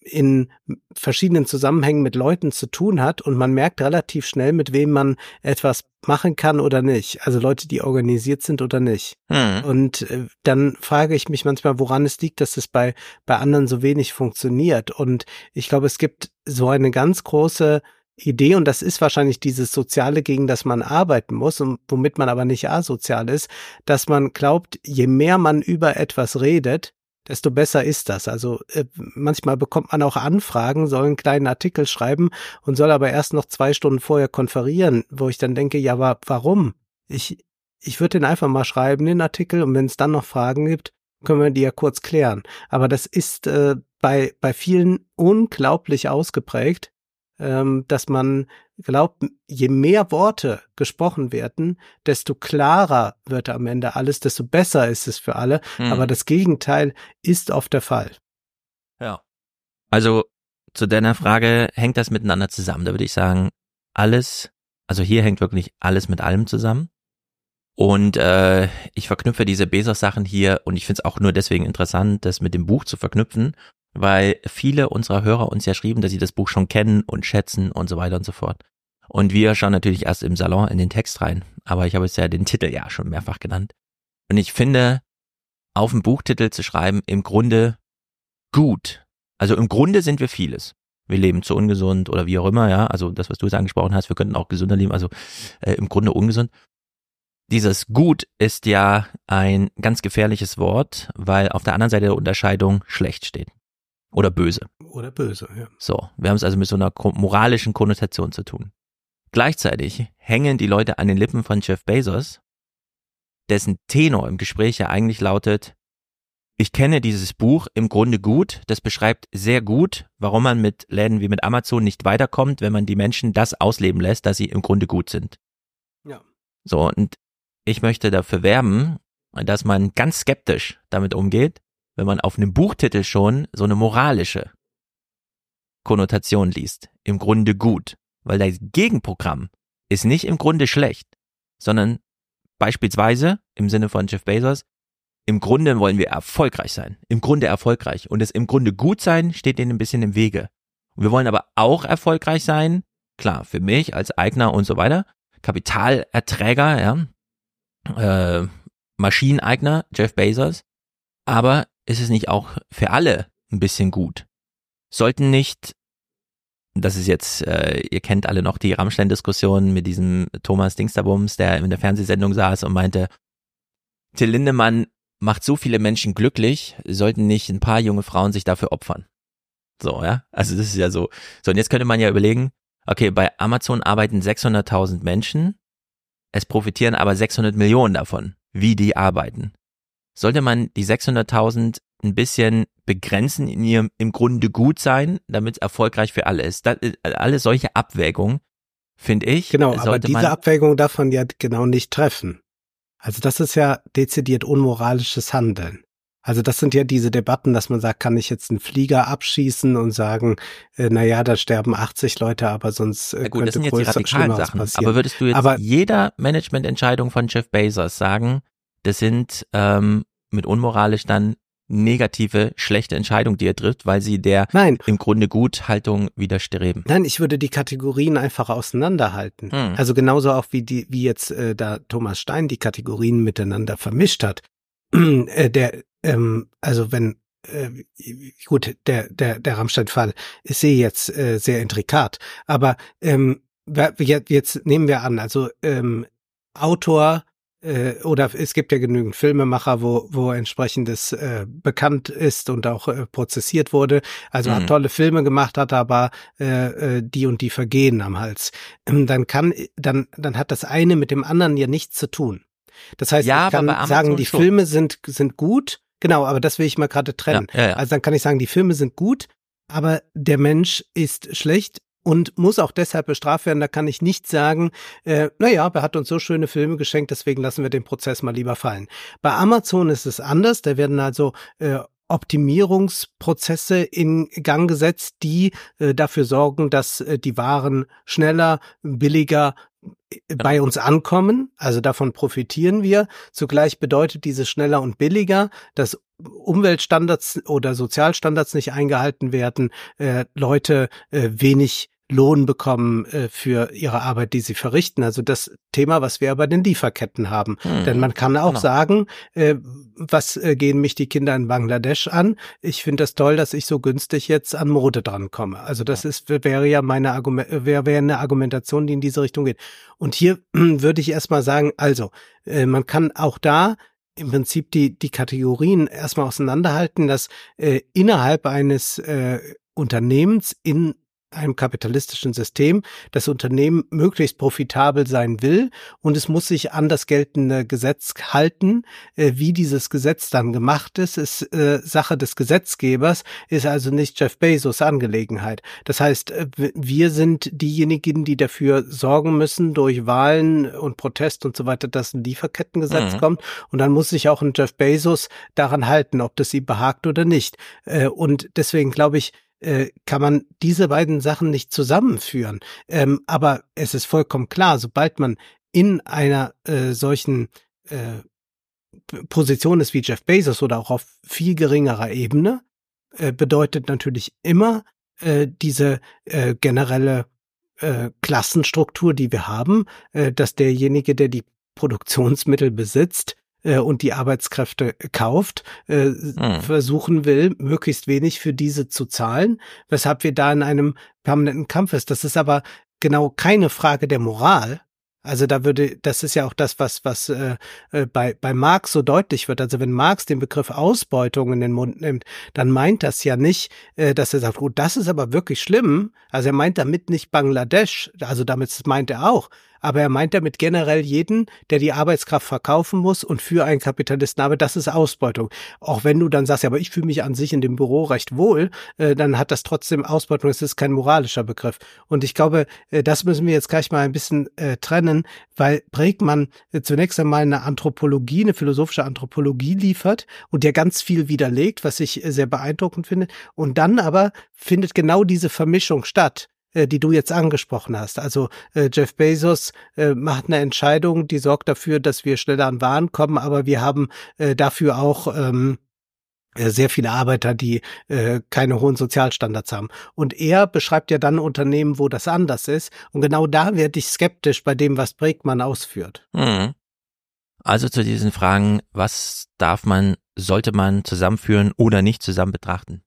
in verschiedenen Zusammenhängen mit Leuten zu tun hat und man merkt relativ schnell, mit wem man etwas machen kann oder nicht. Also Leute, die organisiert sind oder nicht. Hm. Und äh, dann frage ich mich manchmal, woran es liegt, dass es bei, bei anderen so wenig funktioniert. Und ich glaube, es gibt so eine ganz große Idee, und das ist wahrscheinlich dieses Soziale, gegen das man arbeiten muss und womit man aber nicht asozial ist, dass man glaubt, je mehr man über etwas redet, desto besser ist das. Also äh, manchmal bekommt man auch Anfragen, soll einen kleinen Artikel schreiben und soll aber erst noch zwei Stunden vorher konferieren, wo ich dann denke, ja, aber warum? Ich, ich würde den einfach mal schreiben, den Artikel, und wenn es dann noch Fragen gibt, können wir die ja kurz klären. Aber das ist äh, bei, bei vielen unglaublich ausgeprägt, ähm, dass man glaubt, je mehr Worte gesprochen werden, desto klarer wird am Ende alles, desto besser ist es für alle. Mhm. Aber das Gegenteil ist oft der Fall. Ja. Also zu deiner Frage, hängt das miteinander zusammen? Da würde ich sagen, alles, also hier hängt wirklich alles mit allem zusammen. Und äh, ich verknüpfe diese Bezos-Sachen hier und ich finde es auch nur deswegen interessant, das mit dem Buch zu verknüpfen, weil viele unserer Hörer uns ja schrieben, dass sie das Buch schon kennen und schätzen und so weiter und so fort. Und wir schauen natürlich erst im Salon in den Text rein, aber ich habe jetzt ja den Titel ja schon mehrfach genannt. Und ich finde, auf dem Buchtitel zu schreiben, im Grunde gut. Also im Grunde sind wir vieles. Wir leben zu ungesund oder wie auch immer, ja. Also das, was du jetzt angesprochen hast, wir könnten auch gesünder leben, also äh, im Grunde ungesund dieses Gut ist ja ein ganz gefährliches Wort, weil auf der anderen Seite der Unterscheidung schlecht steht. Oder böse. Oder böse, ja. So, wir haben es also mit so einer moralischen Konnotation zu tun. Gleichzeitig hängen die Leute an den Lippen von Jeff Bezos, dessen Tenor im Gespräch ja eigentlich lautet, ich kenne dieses Buch im Grunde gut. Das beschreibt sehr gut, warum man mit Läden wie mit Amazon nicht weiterkommt, wenn man die Menschen das ausleben lässt, dass sie im Grunde gut sind. Ja. So, und ich möchte dafür werben, dass man ganz skeptisch damit umgeht, wenn man auf einem Buchtitel schon so eine moralische Konnotation liest. Im Grunde gut. Weil das Gegenprogramm ist nicht im Grunde schlecht, sondern beispielsweise im Sinne von Jeff Bezos, im Grunde wollen wir erfolgreich sein. Im Grunde erfolgreich. Und das im Grunde gut sein steht ihnen ein bisschen im Wege. wir wollen aber auch erfolgreich sein. Klar, für mich als Eigner und so weiter. Kapitalerträger, ja, äh, Maschineneigner, Jeff Bezos. Aber ist es nicht auch für alle ein bisschen gut? Sollten nicht, das ist jetzt, äh, ihr kennt alle noch die Rammstein-Diskussion mit diesem Thomas Dingsterbums, der in der Fernsehsendung saß und meinte, Till Lindemann macht so viele Menschen glücklich, sollten nicht ein paar junge Frauen sich dafür opfern. So, ja. Also das ist ja so. So, und jetzt könnte man ja überlegen, okay, bei Amazon arbeiten 600.000 Menschen es profitieren aber 600 Millionen davon, wie die arbeiten. Sollte man die 600.000 ein bisschen begrenzen in ihrem im Grunde gut sein, damit es erfolgreich für alle ist. Das, äh, alle solche Abwägungen, finde ich. Genau, aber diese Abwägung darf man ja genau nicht treffen. Also das ist ja dezidiert unmoralisches Handeln. Also das sind ja diese Debatten, dass man sagt, kann ich jetzt einen Flieger abschießen und sagen, äh, na ja, da sterben 80 Leute, aber sonst äh, ja gut, könnte das sind jetzt die radikalen Sachen. Passieren. Aber würdest du jetzt aber, jeder Managemententscheidung von Jeff Bezos sagen, das sind ähm, mit unmoralisch dann negative, schlechte Entscheidungen, die er trifft, weil sie der Nein. im Grunde Guthaltung widerstreben. Nein, ich würde die Kategorien einfach auseinanderhalten. Hm. Also genauso auch wie die, wie jetzt äh, da Thomas Stein die Kategorien miteinander vermischt hat. äh, der ähm, also wenn äh, gut, der, der, der Rammstein-Fall ist eh jetzt äh, sehr intrikat, aber ähm, jetzt, jetzt nehmen wir an, also ähm, Autor äh, oder es gibt ja genügend Filmemacher, wo, wo entsprechendes äh, bekannt ist und auch äh, prozessiert wurde. Also mhm. hat tolle Filme gemacht, hat aber äh, äh, die und die Vergehen am Hals. Ähm, dann kann, dann, dann hat das eine mit dem anderen ja nichts zu tun. Das heißt, ja, ich kann sagen, die schon. Filme sind, sind gut, Genau, aber das will ich mal gerade trennen. Ja, ja. Also dann kann ich sagen, die Filme sind gut, aber der Mensch ist schlecht und muss auch deshalb bestraft werden. Da kann ich nicht sagen, äh, naja, er hat uns so schöne Filme geschenkt, deswegen lassen wir den Prozess mal lieber fallen. Bei Amazon ist es anders. Da werden also äh, Optimierungsprozesse in Gang gesetzt, die äh, dafür sorgen, dass äh, die Waren schneller, billiger, bei uns ankommen, also davon profitieren wir. Zugleich bedeutet dieses schneller und billiger, dass Umweltstandards oder Sozialstandards nicht eingehalten werden, äh, Leute äh, wenig Lohn bekommen äh, für ihre Arbeit, die sie verrichten. Also das Thema, was wir bei den Lieferketten haben. Hm. Denn man kann auch genau. sagen, äh, was äh, gehen mich die Kinder in Bangladesch an? Ich finde das toll, dass ich so günstig jetzt an Mode drankomme. Also das ist wäre ja meine Argument, wäre wär eine Argumentation, die in diese Richtung geht. Und hier würde ich erstmal sagen, also äh, man kann auch da im Prinzip die, die Kategorien erstmal auseinanderhalten, dass äh, innerhalb eines äh, Unternehmens in einem kapitalistischen System das Unternehmen möglichst profitabel sein will und es muss sich an das geltende Gesetz halten. Äh, wie dieses Gesetz dann gemacht ist, ist äh, Sache des Gesetzgebers, ist also nicht Jeff Bezos Angelegenheit. Das heißt, äh, wir sind diejenigen, die dafür sorgen müssen durch Wahlen und Protest und so weiter, dass ein Lieferkettengesetz mhm. kommt und dann muss sich auch ein Jeff Bezos daran halten, ob das ihm behagt oder nicht. Und deswegen glaube ich, äh, kann man diese beiden Sachen nicht zusammenführen. Ähm, aber es ist vollkommen klar, sobald man in einer äh, solchen äh, Position ist wie Jeff Bezos oder auch auf viel geringerer Ebene, äh, bedeutet natürlich immer äh, diese äh, generelle äh, Klassenstruktur, die wir haben, äh, dass derjenige, der die Produktionsmittel besitzt, äh, und die Arbeitskräfte kauft, äh, hm. versuchen will, möglichst wenig für diese zu zahlen, weshalb wir da in einem permanenten Kampf ist. Das ist aber genau keine Frage der Moral, also da würde, das ist ja auch das, was, was äh, äh, bei, bei Marx so deutlich wird. Also wenn Marx den Begriff Ausbeutung in den Mund nimmt, dann meint das ja nicht, äh, dass er sagt, gut, das ist aber wirklich schlimm. Also er meint damit nicht Bangladesch, also damit meint er auch, aber er meint damit generell jeden, der die Arbeitskraft verkaufen muss und für einen Kapitalisten arbeitet, das ist Ausbeutung. Auch wenn du dann sagst, ja, aber ich fühle mich an sich in dem Büro recht wohl, äh, dann hat das trotzdem Ausbeutung, es ist kein moralischer Begriff. Und ich glaube, äh, das müssen wir jetzt gleich mal ein bisschen äh, trennen, weil Bregmann äh, zunächst einmal eine Anthropologie, eine philosophische Anthropologie liefert und der ganz viel widerlegt, was ich äh, sehr beeindruckend finde. Und dann aber findet genau diese Vermischung statt die du jetzt angesprochen hast. Also äh, Jeff Bezos äh, macht eine Entscheidung, die sorgt dafür, dass wir schneller an Waren kommen, aber wir haben äh, dafür auch ähm, äh, sehr viele Arbeiter, die äh, keine hohen Sozialstandards haben. Und er beschreibt ja dann Unternehmen, wo das anders ist. Und genau da werde ich skeptisch bei dem, was Bregmann ausführt. Mhm. Also zu diesen Fragen, was darf man, sollte man zusammenführen oder nicht zusammen betrachten?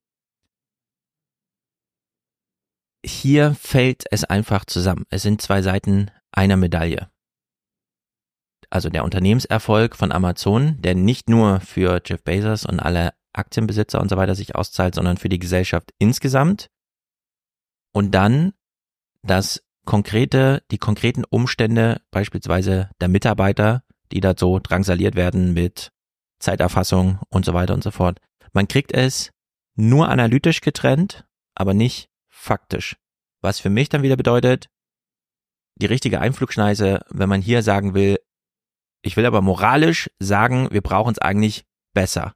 Hier fällt es einfach zusammen. Es sind zwei Seiten einer Medaille. Also der Unternehmenserfolg von Amazon, der nicht nur für Jeff Bezos und alle Aktienbesitzer und so weiter sich auszahlt, sondern für die Gesellschaft insgesamt. Und dann das konkrete, die konkreten Umstände beispielsweise der Mitarbeiter, die da so drangsaliert werden mit Zeiterfassung und so weiter und so fort. Man kriegt es nur analytisch getrennt, aber nicht faktisch. Was für mich dann wieder bedeutet, die richtige Einflugschneise, wenn man hier sagen will, ich will aber moralisch sagen, wir brauchen es eigentlich besser,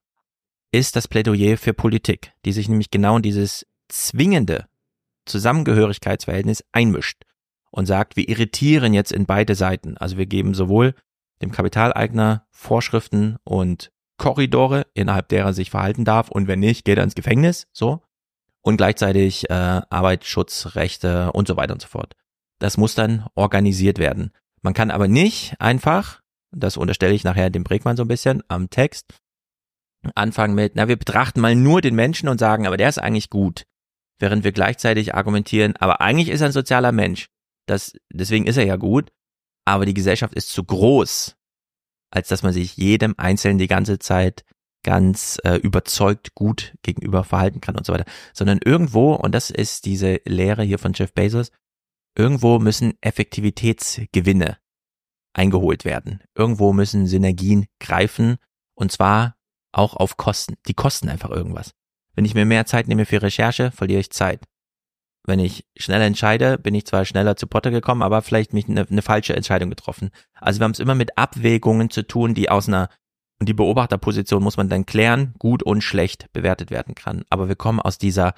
ist das Plädoyer für Politik, die sich nämlich genau in dieses zwingende Zusammengehörigkeitsverhältnis einmischt und sagt, wir irritieren jetzt in beide Seiten. Also wir geben sowohl dem Kapitaleigner Vorschriften und Korridore, innerhalb derer er sich verhalten darf und wenn nicht, geht er ins Gefängnis, so und gleichzeitig äh, Arbeitsschutzrechte und so weiter und so fort. Das muss dann organisiert werden. Man kann aber nicht einfach, das unterstelle ich nachher dem Bregmann so ein bisschen am Text, anfangen mit, na, wir betrachten mal nur den Menschen und sagen, aber der ist eigentlich gut. Während wir gleichzeitig argumentieren, aber eigentlich ist er ein sozialer Mensch. Das, deswegen ist er ja gut. Aber die Gesellschaft ist zu groß, als dass man sich jedem Einzelnen die ganze Zeit ganz äh, überzeugt gut gegenüber verhalten kann und so weiter, sondern irgendwo, und das ist diese Lehre hier von Jeff Bezos, irgendwo müssen Effektivitätsgewinne eingeholt werden. Irgendwo müssen Synergien greifen und zwar auch auf Kosten. Die kosten einfach irgendwas. Wenn ich mir mehr Zeit nehme für Recherche, verliere ich Zeit. Wenn ich schneller entscheide, bin ich zwar schneller zu Potter gekommen, aber vielleicht mich eine, eine falsche Entscheidung getroffen. Also wir haben es immer mit Abwägungen zu tun, die aus einer und die Beobachterposition muss man dann klären, gut und schlecht bewertet werden kann. Aber wir kommen aus dieser,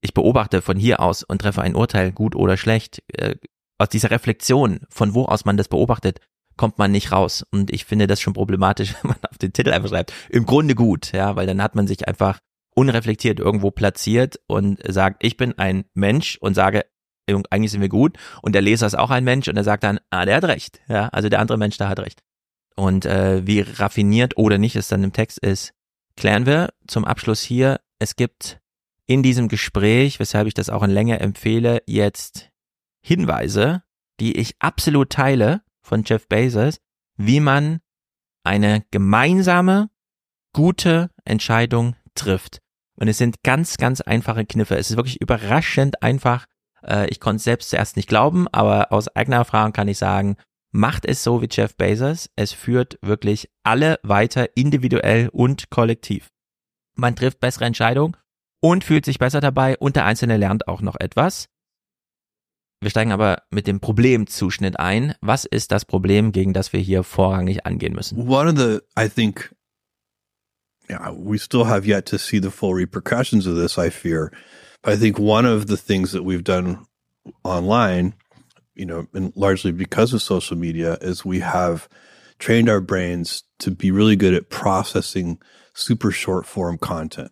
ich beobachte von hier aus und treffe ein Urteil, gut oder schlecht, äh, aus dieser Reflexion, von wo aus man das beobachtet, kommt man nicht raus. Und ich finde das schon problematisch, wenn man auf den Titel einfach schreibt, im Grunde gut, ja, weil dann hat man sich einfach unreflektiert irgendwo platziert und sagt, ich bin ein Mensch und sage, eigentlich sind wir gut und der Leser ist auch ein Mensch und er sagt dann, ah, der hat recht. Ja, also der andere Mensch, der hat recht. Und äh, wie raffiniert oder nicht es dann im Text ist, klären wir zum Abschluss hier. Es gibt in diesem Gespräch, weshalb ich das auch in Länge empfehle, jetzt Hinweise, die ich absolut teile von Jeff Bezos, wie man eine gemeinsame, gute Entscheidung trifft. Und es sind ganz, ganz einfache Kniffe. Es ist wirklich überraschend einfach. Äh, ich konnte es selbst zuerst nicht glauben, aber aus eigener Erfahrung kann ich sagen, macht es so wie Jeff Bezos. Es führt wirklich alle weiter individuell und kollektiv. Man trifft bessere Entscheidungen und fühlt sich besser dabei und der Einzelne lernt auch noch etwas. Wir steigen aber mit dem Problemzuschnitt ein. Was ist das Problem, gegen das wir hier vorrangig angehen müssen? One of the, I think, yeah, we still have yet to see the full repercussions of this, I fear. I think one of the things that we've done online, you know, and largely because of social media, is we have trained our brains to be really good at processing super short form content.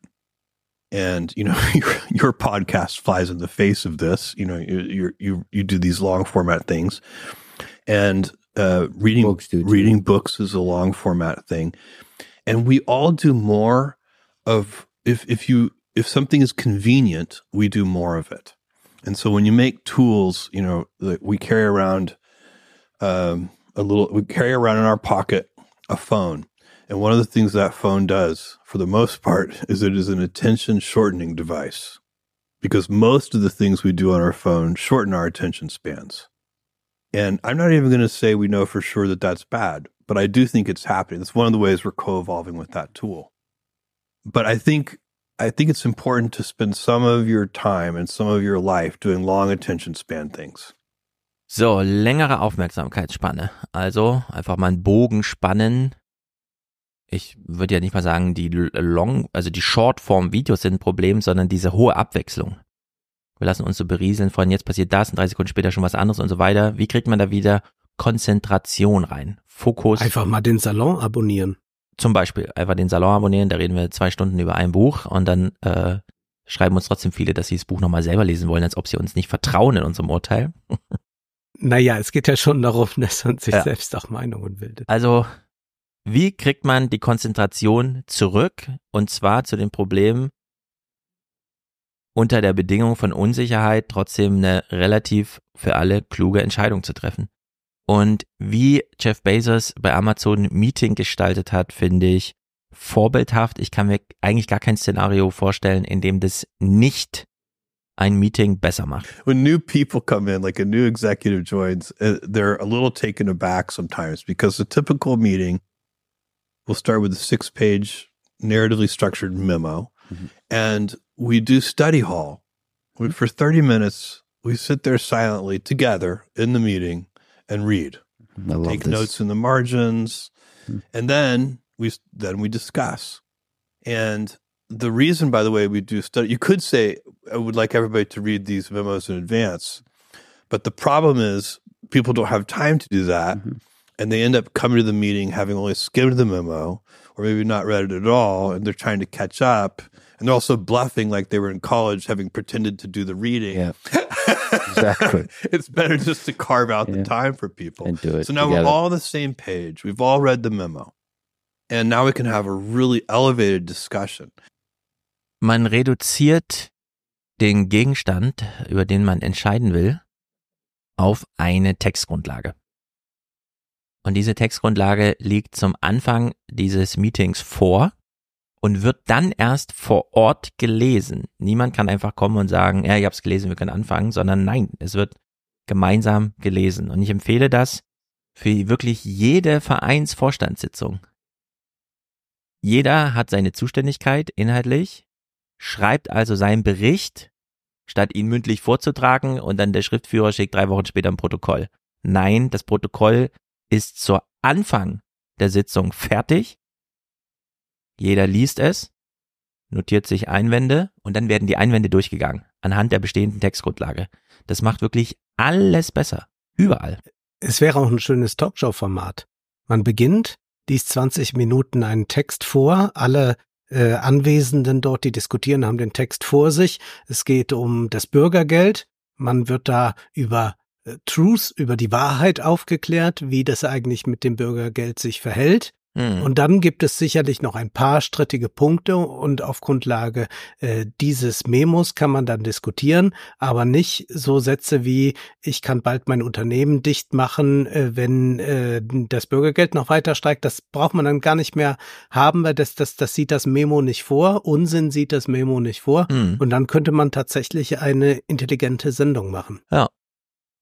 And you know your, your podcast flies in the face of this. You know you you you do these long format things, and uh, reading Books do, reading books is a long format thing, and we all do more of if if you if something is convenient, we do more of it. And so when you make tools, you know that we carry around um, a little, we carry around in our pocket a phone, and one of the things that phone does, for the most part, is it is an attention shortening device. Because most of the things we do on our phone shorten our attention spans. And I'm not even going to say we know for sure that that's bad, but I do think it's happening. It's one of the ways we're co-evolving with that tool. But I think I think it's important to spend some of your time and some of your life doing long attention span things. So, längere Aufmerksamkeitsspanne. Also einfach mal einen Bogen spannen. Ich würde ja nicht mal sagen, die Long, also die Shortform-Videos sind ein Problem, sondern diese hohe Abwechslung. Wir lassen uns so berieseln von jetzt passiert das und drei Sekunden später schon was anderes und so weiter. Wie kriegt man da wieder Konzentration rein? Fokus. Einfach mal den Salon abonnieren. Zum Beispiel einfach den Salon abonnieren, da reden wir zwei Stunden über ein Buch und dann äh, schreiben uns trotzdem viele, dass sie das Buch nochmal selber lesen wollen, als ob sie uns nicht vertrauen in unserem Urteil. Naja, es geht ja schon darum, dass man sich Ja. selbst auch Meinungen bildet. Also, wie kriegt man die Konzentration zurück? Und zwar zu dem Problem, unter der Bedingung von Unsicherheit trotzdem eine relativ für alle kluge Entscheidung zu treffen. Und wie Jeff Bezos bei Amazon Meeting gestaltet hat, finde ich vorbildhaft. Ich kann mir eigentlich gar kein Szenario vorstellen, in dem das nicht ein Meeting besser macht. when new people come in, like a new executive joins, uh, they're a little taken aback sometimes because the typical meeting will start with a six page narratively structured memo. Mhm. And we do study hall. We, for 30 minutes, we sit there silently together in the meeting and read, I love take this. notes in the margins, Hmm. and then we then we discuss. And the reason, by the way, we do study, you could say, I would like everybody to read these memos in advance. But the problem is people don't have time to do that. Mhm. And they end up coming to the meeting having only skimmed the memo or maybe not read it at all. And they're trying to catch up. And they're also bluffing like they were in college, having pretended to do the reading. Yeah. Exactly. it's better just to carve out Yeah. the time for people. and do it. So now together. we're all on the same page. We've all read the memo. And now we can have a really elevated discussion. Man reduziert den Gegenstand, über den man entscheiden will, auf eine Textgrundlage. Und diese Textgrundlage liegt zum Anfang dieses Meetings vor und wird dann erst vor Ort gelesen. Niemand kann einfach kommen und sagen, ja, ich habe es gelesen, wir können anfangen, sondern nein, es wird gemeinsam gelesen. Und ich empfehle das für wirklich jede Vereinsvorstandssitzung. Jeder hat seine Zuständigkeit inhaltlich, schreibt also seinen Bericht, statt ihn mündlich vorzutragen und dann der Schriftführer schickt drei Wochen später ein Protokoll. Nein, das Protokoll ist zur Anfang der Sitzung fertig. Jeder liest es, notiert sich Einwände und dann werden die Einwände durchgegangen anhand der bestehenden Textgrundlage. Das macht wirklich alles besser. Überall. Es wäre auch ein schönes Talkshow-Format. Man beginnt, liest 20 Minuten einen Text vor, alle äh, Anwesenden dort, die diskutieren, haben den Text vor sich. Es geht um das Bürgergeld. man wird da über äh, Truth, über die Wahrheit aufgeklärt, wie das eigentlich mit dem Bürgergeld sich verhält. Hm. Und dann gibt es sicherlich noch ein paar strittige Punkte und auf Grundlage äh, dieses Memos kann man dann diskutieren, aber nicht so Sätze wie ich kann bald mein Unternehmen dicht machen, äh, wenn äh, das Bürgergeld noch weiter steigt. Das braucht man dann gar nicht mehr haben, weil das, das, das sieht das Memo nicht vor. Unsinn sieht das Memo nicht vor. Hm. Und dann könnte man tatsächlich eine intelligente Sendung machen. Ja.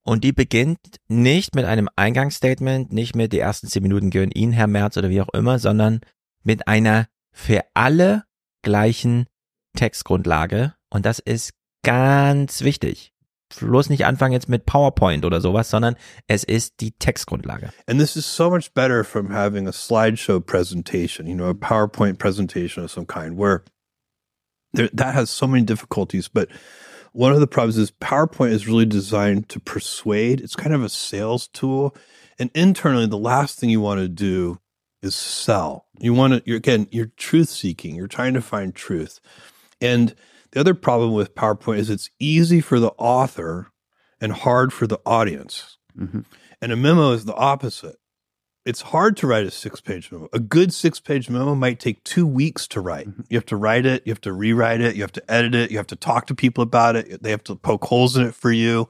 Und die beginnt nicht mit einem Eingangsstatement, nicht mit die ersten zehn Minuten gehören Ihnen, Herr Merz oder wie auch immer, sondern mit einer für alle gleichen Textgrundlage. Und das ist ganz wichtig. Bloß nicht anfangen jetzt mit PowerPoint oder sowas, sondern es ist die Textgrundlage. And this is so much better from having a slideshow presentation, you know, a PowerPoint presentation of some kind, where there, that has so many difficulties. But one of the problems is PowerPoint is really designed to persuade. It's kind of a sales tool. And internally, the last thing you want to do is sell. You want to, you're, again, you're truth seeking. You're trying to find truth. And the other problem with PowerPoint is it's easy for the author and hard for the audience. Mhm. And a memo is the opposite. It's hard to write a six page memo. A good six page memo might take two weeks to write. Mm-hmm. You have to write it, you have to rewrite it, you have to edit it, you have to talk to people about it. They have to poke holes in it for you.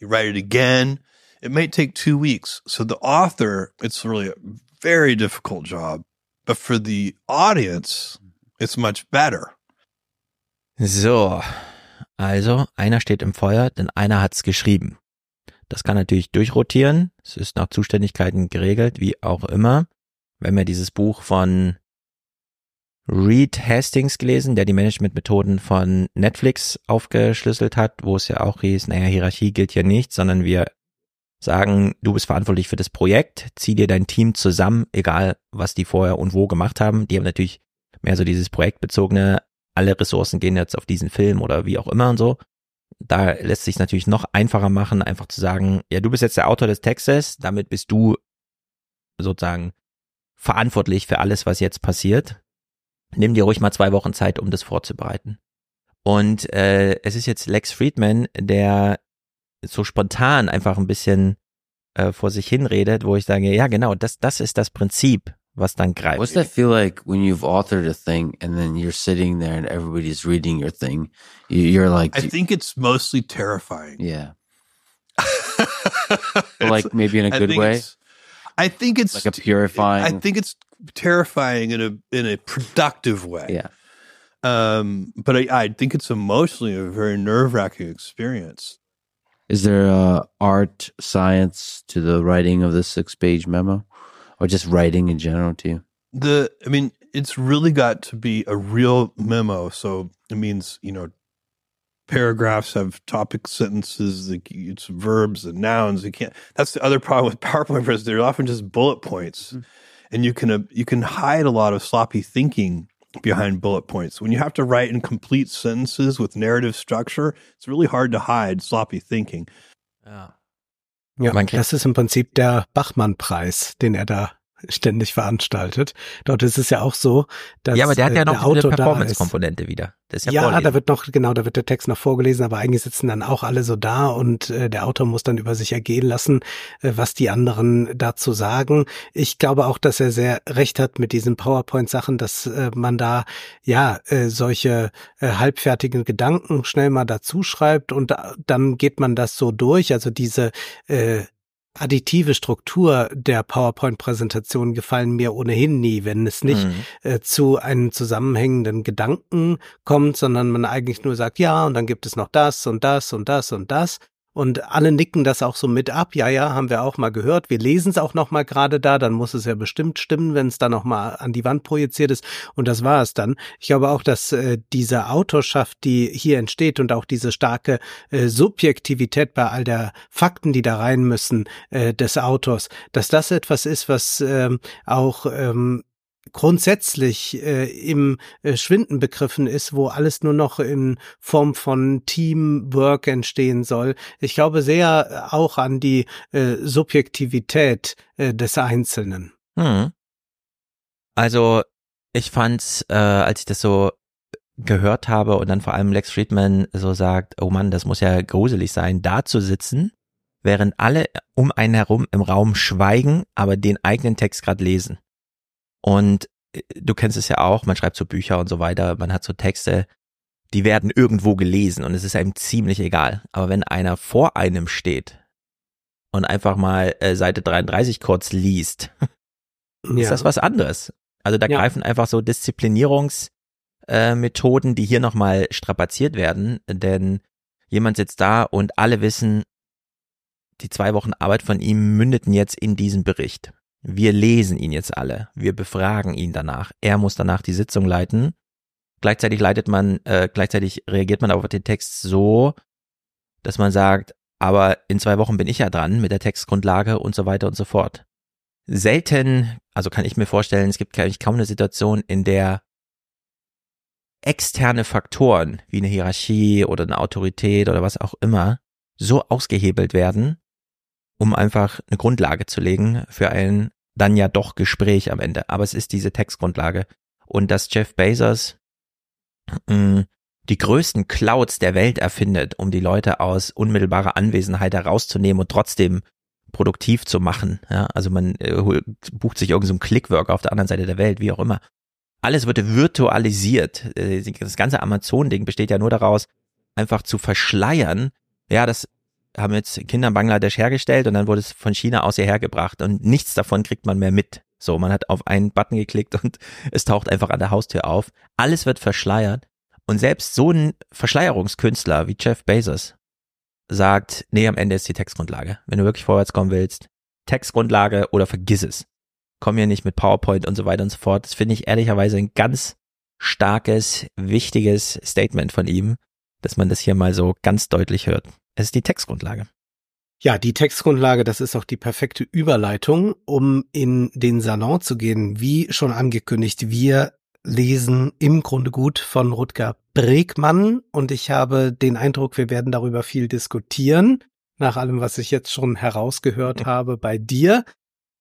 You write it again. It might take two weeks. So the author, it's really a very difficult job. But for the audience, mm-hmm. it's much better. So, also einer steht im Feuer, denn einer hat's geschrieben. Das kann natürlich durchrotieren. Es ist nach Zuständigkeiten geregelt, wie auch immer. Wir haben ja dieses Buch von Reed Hastings gelesen, der die Managementmethoden von Netflix aufgeschlüsselt hat, wo es ja auch hieß, naja, Hierarchie gilt hier nicht, sondern wir sagen, du bist verantwortlich für das Projekt, zieh dir dein Team zusammen, egal was die vorher und wo gemacht haben. Die haben natürlich mehr so dieses projektbezogene, alle Ressourcen gehen jetzt auf diesen Film oder wie auch immer und so. Da lässt sich natürlich noch einfacher machen, einfach zu sagen, ja, du bist jetzt der Autor des Textes, damit bist du sozusagen verantwortlich für alles, was jetzt passiert. Nimm dir ruhig mal zwei Wochen Zeit, um das vorzubereiten. Und äh, es ist jetzt Lex Friedman, der so spontan einfach ein bisschen äh, vor sich hinredet, wo ich sage, ja genau, das, das ist das Prinzip, was dann greift. What's that feel like when you've authored a thing and then you're sitting there and everybody's reading your thing? You- You're like, I think it's mostly terrifying. yeah, like maybe in a good think way, I think it's like a purifying. I think it's terrifying in a in a productive way. yeah. Um, but I, I think it's emotionally a very nerve wracking experience. Is there uh, art, science to the writing of this six page memo, or just writing in general to you? The I mean, it's really got to be a real memo. So it means you know, paragraphs have topic sentences. Like it's verbs and nouns. You can't. That's the other problem with PowerPoint presentations. They're often just bullet points, Mhm. and you can uh, you can hide a lot of sloppy thinking behind bullet points. When you have to write in complete sentences with narrative structure, it's really hard to hide sloppy thinking. Ja. Ja, kriegt- das ist im Prinzip der Bachmann-Preis, den er da ständig veranstaltet. Dort ist es ja auch so, dass ja, aber der hat äh, ja noch der so eine. Performance-Komponente wieder. Das ist ja, Ja, da wird noch, genau, da wird der Text noch vorgelesen, aber eigentlich sitzen dann auch alle so da und äh, der Autor muss dann über sich ergehen lassen, äh, was die anderen dazu sagen. Ich glaube auch, dass er sehr recht hat mit diesen PowerPoint-Sachen, dass äh, man da ja äh, solche äh, halbfertigen Gedanken schnell mal dazu schreibt und da, dann geht man das so durch. Also diese äh, additive Struktur der PowerPoint-Präsentation gefallen mir ohnehin nie, wenn es nicht Mhm. äh, zu einem zusammenhängenden Gedanken kommt, sondern man eigentlich nur sagt, ja, und dann gibt es noch das und das und das und das. Und alle nicken das auch so mit ab. Ja, ja, haben wir auch mal gehört. Wir lesen es auch noch mal gerade da. Dann muss es ja bestimmt stimmen, wenn es dann noch mal an die Wand projiziert ist. Und das war es dann. Ich glaube auch, dass äh, diese Autorschaft, die hier entsteht und auch diese starke äh, Subjektivität bei all der Fakten, die da rein müssen äh, des Autors, dass das etwas ist, was ähm, auch ähm, grundsätzlich äh, im äh, Schwinden begriffen ist, wo alles nur noch in Form von Teamwork entstehen soll. Ich glaube sehr äh, auch an die äh, Subjektivität äh, des Einzelnen. Mhm. Also, ich fand's, äh, als ich das so gehört habe und dann vor allem Lex Friedman so sagt, oh Mann, das muss ja gruselig sein, da zu sitzen, während alle um einen herum im Raum schweigen, aber den eigenen Text gerade lesen. Und äh, du kennst es ja auch, man schreibt so Bücher und so weiter, man hat so Texte, die werden irgendwo gelesen und es ist einem ziemlich egal. Aber wenn einer vor einem steht und einfach mal äh, Seite 33 kurz liest, ja. ist das was anderes. Also da ja. greifen einfach so Disziplinierungs- äh, die hier nochmal strapaziert werden, denn jemand sitzt da und alle wissen, die zwei Wochen Arbeit von ihm mündeten jetzt in diesen Bericht. Wir lesen ihn jetzt alle, wir befragen ihn danach. Er muss danach die Sitzung leiten. Gleichzeitig leitet man, äh, gleichzeitig reagiert man auf den Text so, dass man sagt, aber in zwei Wochen bin ich ja dran mit der Textgrundlage und so weiter und so fort. Selten, also kann ich mir vorstellen, es gibt eigentlich kaum eine Situation, in der externe Faktoren wie eine Hierarchie oder eine Autorität oder was auch immer so ausgehebelt werden, um einfach eine Grundlage zu legen für ein dann ja doch Gespräch am Ende. Aber es ist diese Textgrundlage. Und dass Jeff Bezos mh, mm, die größten Clouds der Welt erfindet, um die Leute aus unmittelbarer Anwesenheit herauszunehmen und trotzdem produktiv zu machen. Ja, also man äh, bucht sich irgendeinen so Clickworker auf der anderen Seite der Welt, wie auch immer alles wird virtualisiert. Äh, das ganze Amazon-Ding besteht ja nur daraus, einfach zu verschleiern. Ja, das haben jetzt Kinder in Bangladesch hergestellt und dann wurde es von China aus hierher gebracht und nichts davon kriegt man mehr mit. So, man hat auf einen Button geklickt und es taucht einfach an der Haustür auf. Alles wird verschleiert und selbst so ein Verschleierungskünstler wie Jeff Bezos sagt, nee, am Ende ist die Textgrundlage. Wenn du wirklich vorwärts kommen willst, Textgrundlage oder vergiss es komm hier nicht mit PowerPoint und so weiter und so fort. Das finde ich ehrlicherweise ein ganz starkes, wichtiges Statement von ihm, dass man das hier mal so ganz deutlich hört. Es ist die Textgrundlage. Ja, die Textgrundlage, das ist auch die perfekte Überleitung, um in den Salon zu gehen. Wie schon angekündigt, wir lesen im Grunde gut von Rutger Bregmann und ich habe den Eindruck, wir werden darüber viel diskutieren, nach allem, was ich jetzt schon herausgehört habe bei dir.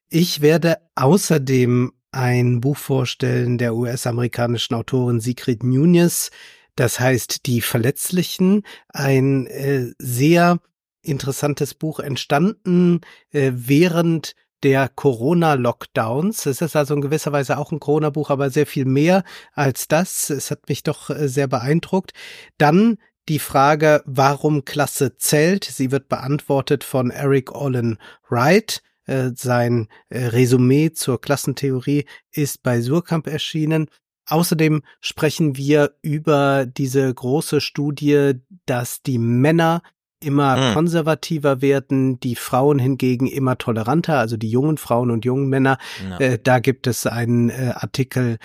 Ich werde außerdem ein Buch vorstellen der US-amerikanischen Autorin Sigrid Nunez. Das heißt Die Verletzlichen. Ein äh, sehr interessantes Buch entstanden äh, während der Corona-Lockdowns. Es ist also in gewisser Weise auch ein Corona-Buch, aber sehr viel mehr als das. Es hat mich doch äh, sehr beeindruckt. Dann die Frage, warum Klasse zählt. Sie wird beantwortet von Eric Olin Wright. Äh, sein äh, Resümee zur Klassentheorie ist bei Surkamp erschienen. Außerdem sprechen wir über diese große Studie, dass die Männer immer mhm. konservativer werden, die Frauen hingegen immer toleranter, also die jungen Frauen und jungen Männer. Ja. Äh, da gibt es einen äh, Artikel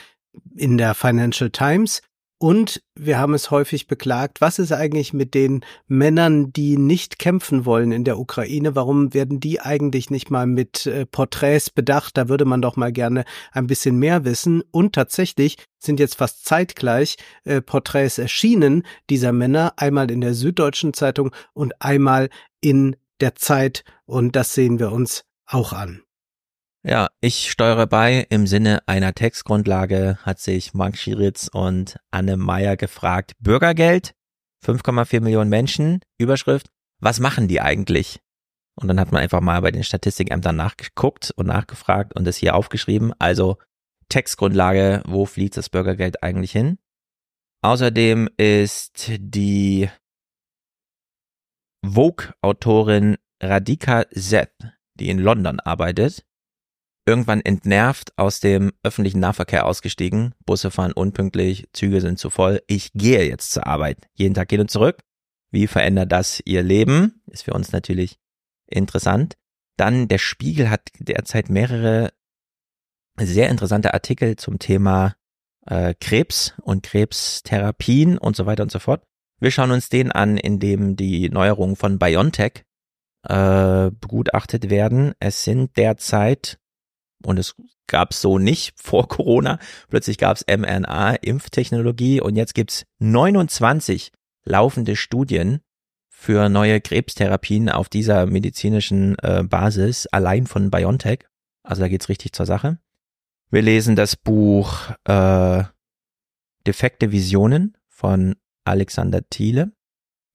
in der Financial Times und wir haben es häufig beklagt, was ist eigentlich mit den Männern, die nicht kämpfen wollen in der Ukraine? Warum werden die eigentlich nicht mal mit äh, Porträts bedacht? Da würde man doch mal gerne ein bisschen mehr wissen. Und tatsächlich sind jetzt fast zeitgleich äh, Porträts erschienen dieser Männer, einmal in der Süddeutschen Zeitung und einmal in der Zeit. Und das sehen wir uns auch an. Ja, ich steuere bei. Im Sinne einer Textgrundlage hat sich Mark Schiritz und Anne Meyer gefragt. Bürgergeld, 5,4 Millionen Menschen, Überschrift, was machen die eigentlich? Und dann hat man einfach mal bei den Statistikämtern nachgeguckt und nachgefragt und es hier aufgeschrieben. Also Textgrundlage, wo fließt das Bürgergeld eigentlich hin? Außerdem ist die Vogue-Autorin Radhika Seth, die in London arbeitet, irgendwann entnervt aus dem öffentlichen Nahverkehr ausgestiegen. Busse fahren unpünktlich, Züge sind zu voll. Ich gehe jetzt zur Arbeit. Jeden Tag hin und zurück. Wie verändert das ihr Leben? Ist für uns natürlich interessant. Dann der Spiegel hat derzeit mehrere sehr interessante Artikel zum Thema äh, Krebs und Krebstherapien und so weiter und so fort. Wir schauen uns den an, indem die Neuerungen von BioNTech äh, begutachtet werden. Es sind derzeit und es gab so nicht vor Corona. Plötzlich gab es mRNA-Impftechnologie und jetzt gibt's 29 laufende Studien für neue Krebstherapien auf dieser medizinischen äh, Basis, allein von BioNTech. Also da geht's richtig zur Sache. Wir lesen das Buch äh, Defekte Visionen von Alexander Thiele,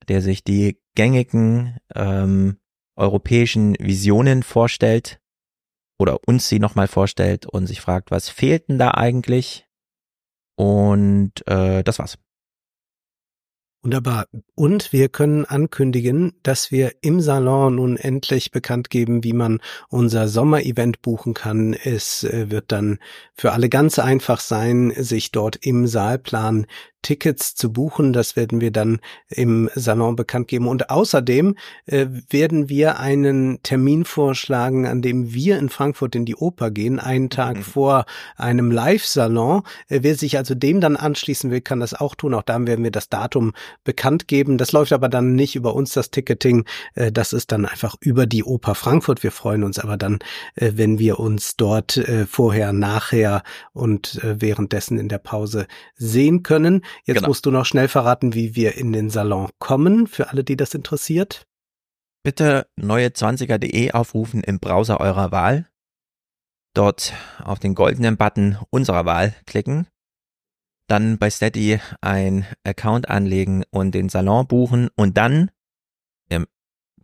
der sich die gängigen ähm, europäischen Visionen vorstellt oder uns sie nochmal vorstellt und sich fragt, was fehlt denn da eigentlich? Und äh, das war's. Wunderbar. Und wir können ankündigen, dass wir im Salon nun endlich bekannt geben, wie man unser Sommerevent buchen kann. Es äh, wird dann für alle ganz einfach sein, sich dort im Saalplan Tickets zu buchen. Das werden wir dann im Salon bekannt geben. Und außerdem äh, werden wir einen Termin vorschlagen, an dem wir in Frankfurt in die Oper gehen, einen Tag mhm. vor einem Live-Salon. Äh, wer sich also dem dann anschließen will, kann das auch tun. Auch da werden wir das Datum bekannt geben. Das läuft aber dann nicht über uns, das Ticketing. Äh, das ist dann einfach über die Oper Frankfurt. Wir freuen uns aber dann, äh, wenn wir uns dort äh, vorher, nachher und äh, währenddessen in der Pause sehen können. Jetzt genau. musst du noch schnell verraten, wie wir in den Salon kommen, für alle, die das interessiert. Bitte neue20er.de aufrufen im Browser eurer Wahl. Dort auf den goldenen Button unserer Wahl klicken. Dann bei Steady ein Account anlegen und den Salon buchen und dann im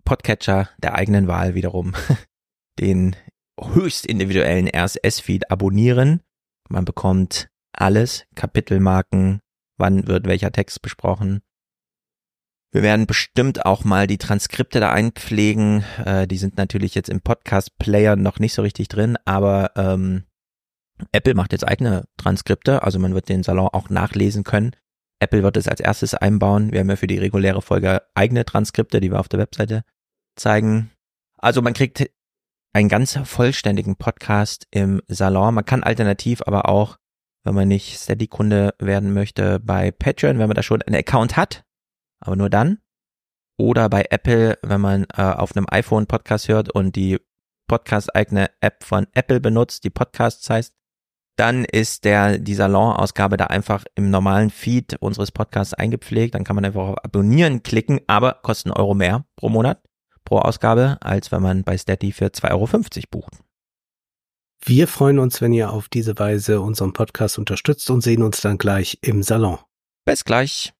Podcatcher der eigenen Wahl wiederum den höchst individuellen RSS-Feed abonnieren. Man bekommt alles, Kapitelmarken, wann wird welcher Text besprochen. Wir werden bestimmt auch mal die Transkripte da einpflegen. Äh, die sind natürlich jetzt im Podcast-Player noch nicht so richtig drin, aber ähm, Apple macht jetzt eigene Transkripte, also man wird den Salon auch nachlesen können. Apple wird es als erstes einbauen. Wir haben ja für die reguläre Folge eigene Transkripte, die wir auf der Webseite zeigen. Also man kriegt einen ganz vollständigen Podcast im Salon. Man kann alternativ aber auch wenn man nicht Steady-Kunde werden möchte bei Patreon, wenn man da schon einen Account hat, aber nur dann. Oder bei Apple, wenn man äh, auf einem iPhone Podcast hört und die Podcast-eigene App von Apple benutzt, die Podcasts heißt, dann ist der, die Salon-Ausgabe da einfach im normalen Feed unseres Podcasts eingepflegt. Dann kann man einfach auf Abonnieren klicken, aber kosten Euro mehr pro Monat, pro Ausgabe, als wenn man bei Steady für 2,50 Euro bucht. Wir freuen uns, wenn ihr auf diese Weise unseren Podcast unterstützt und sehen uns dann gleich im Salon. Bis gleich.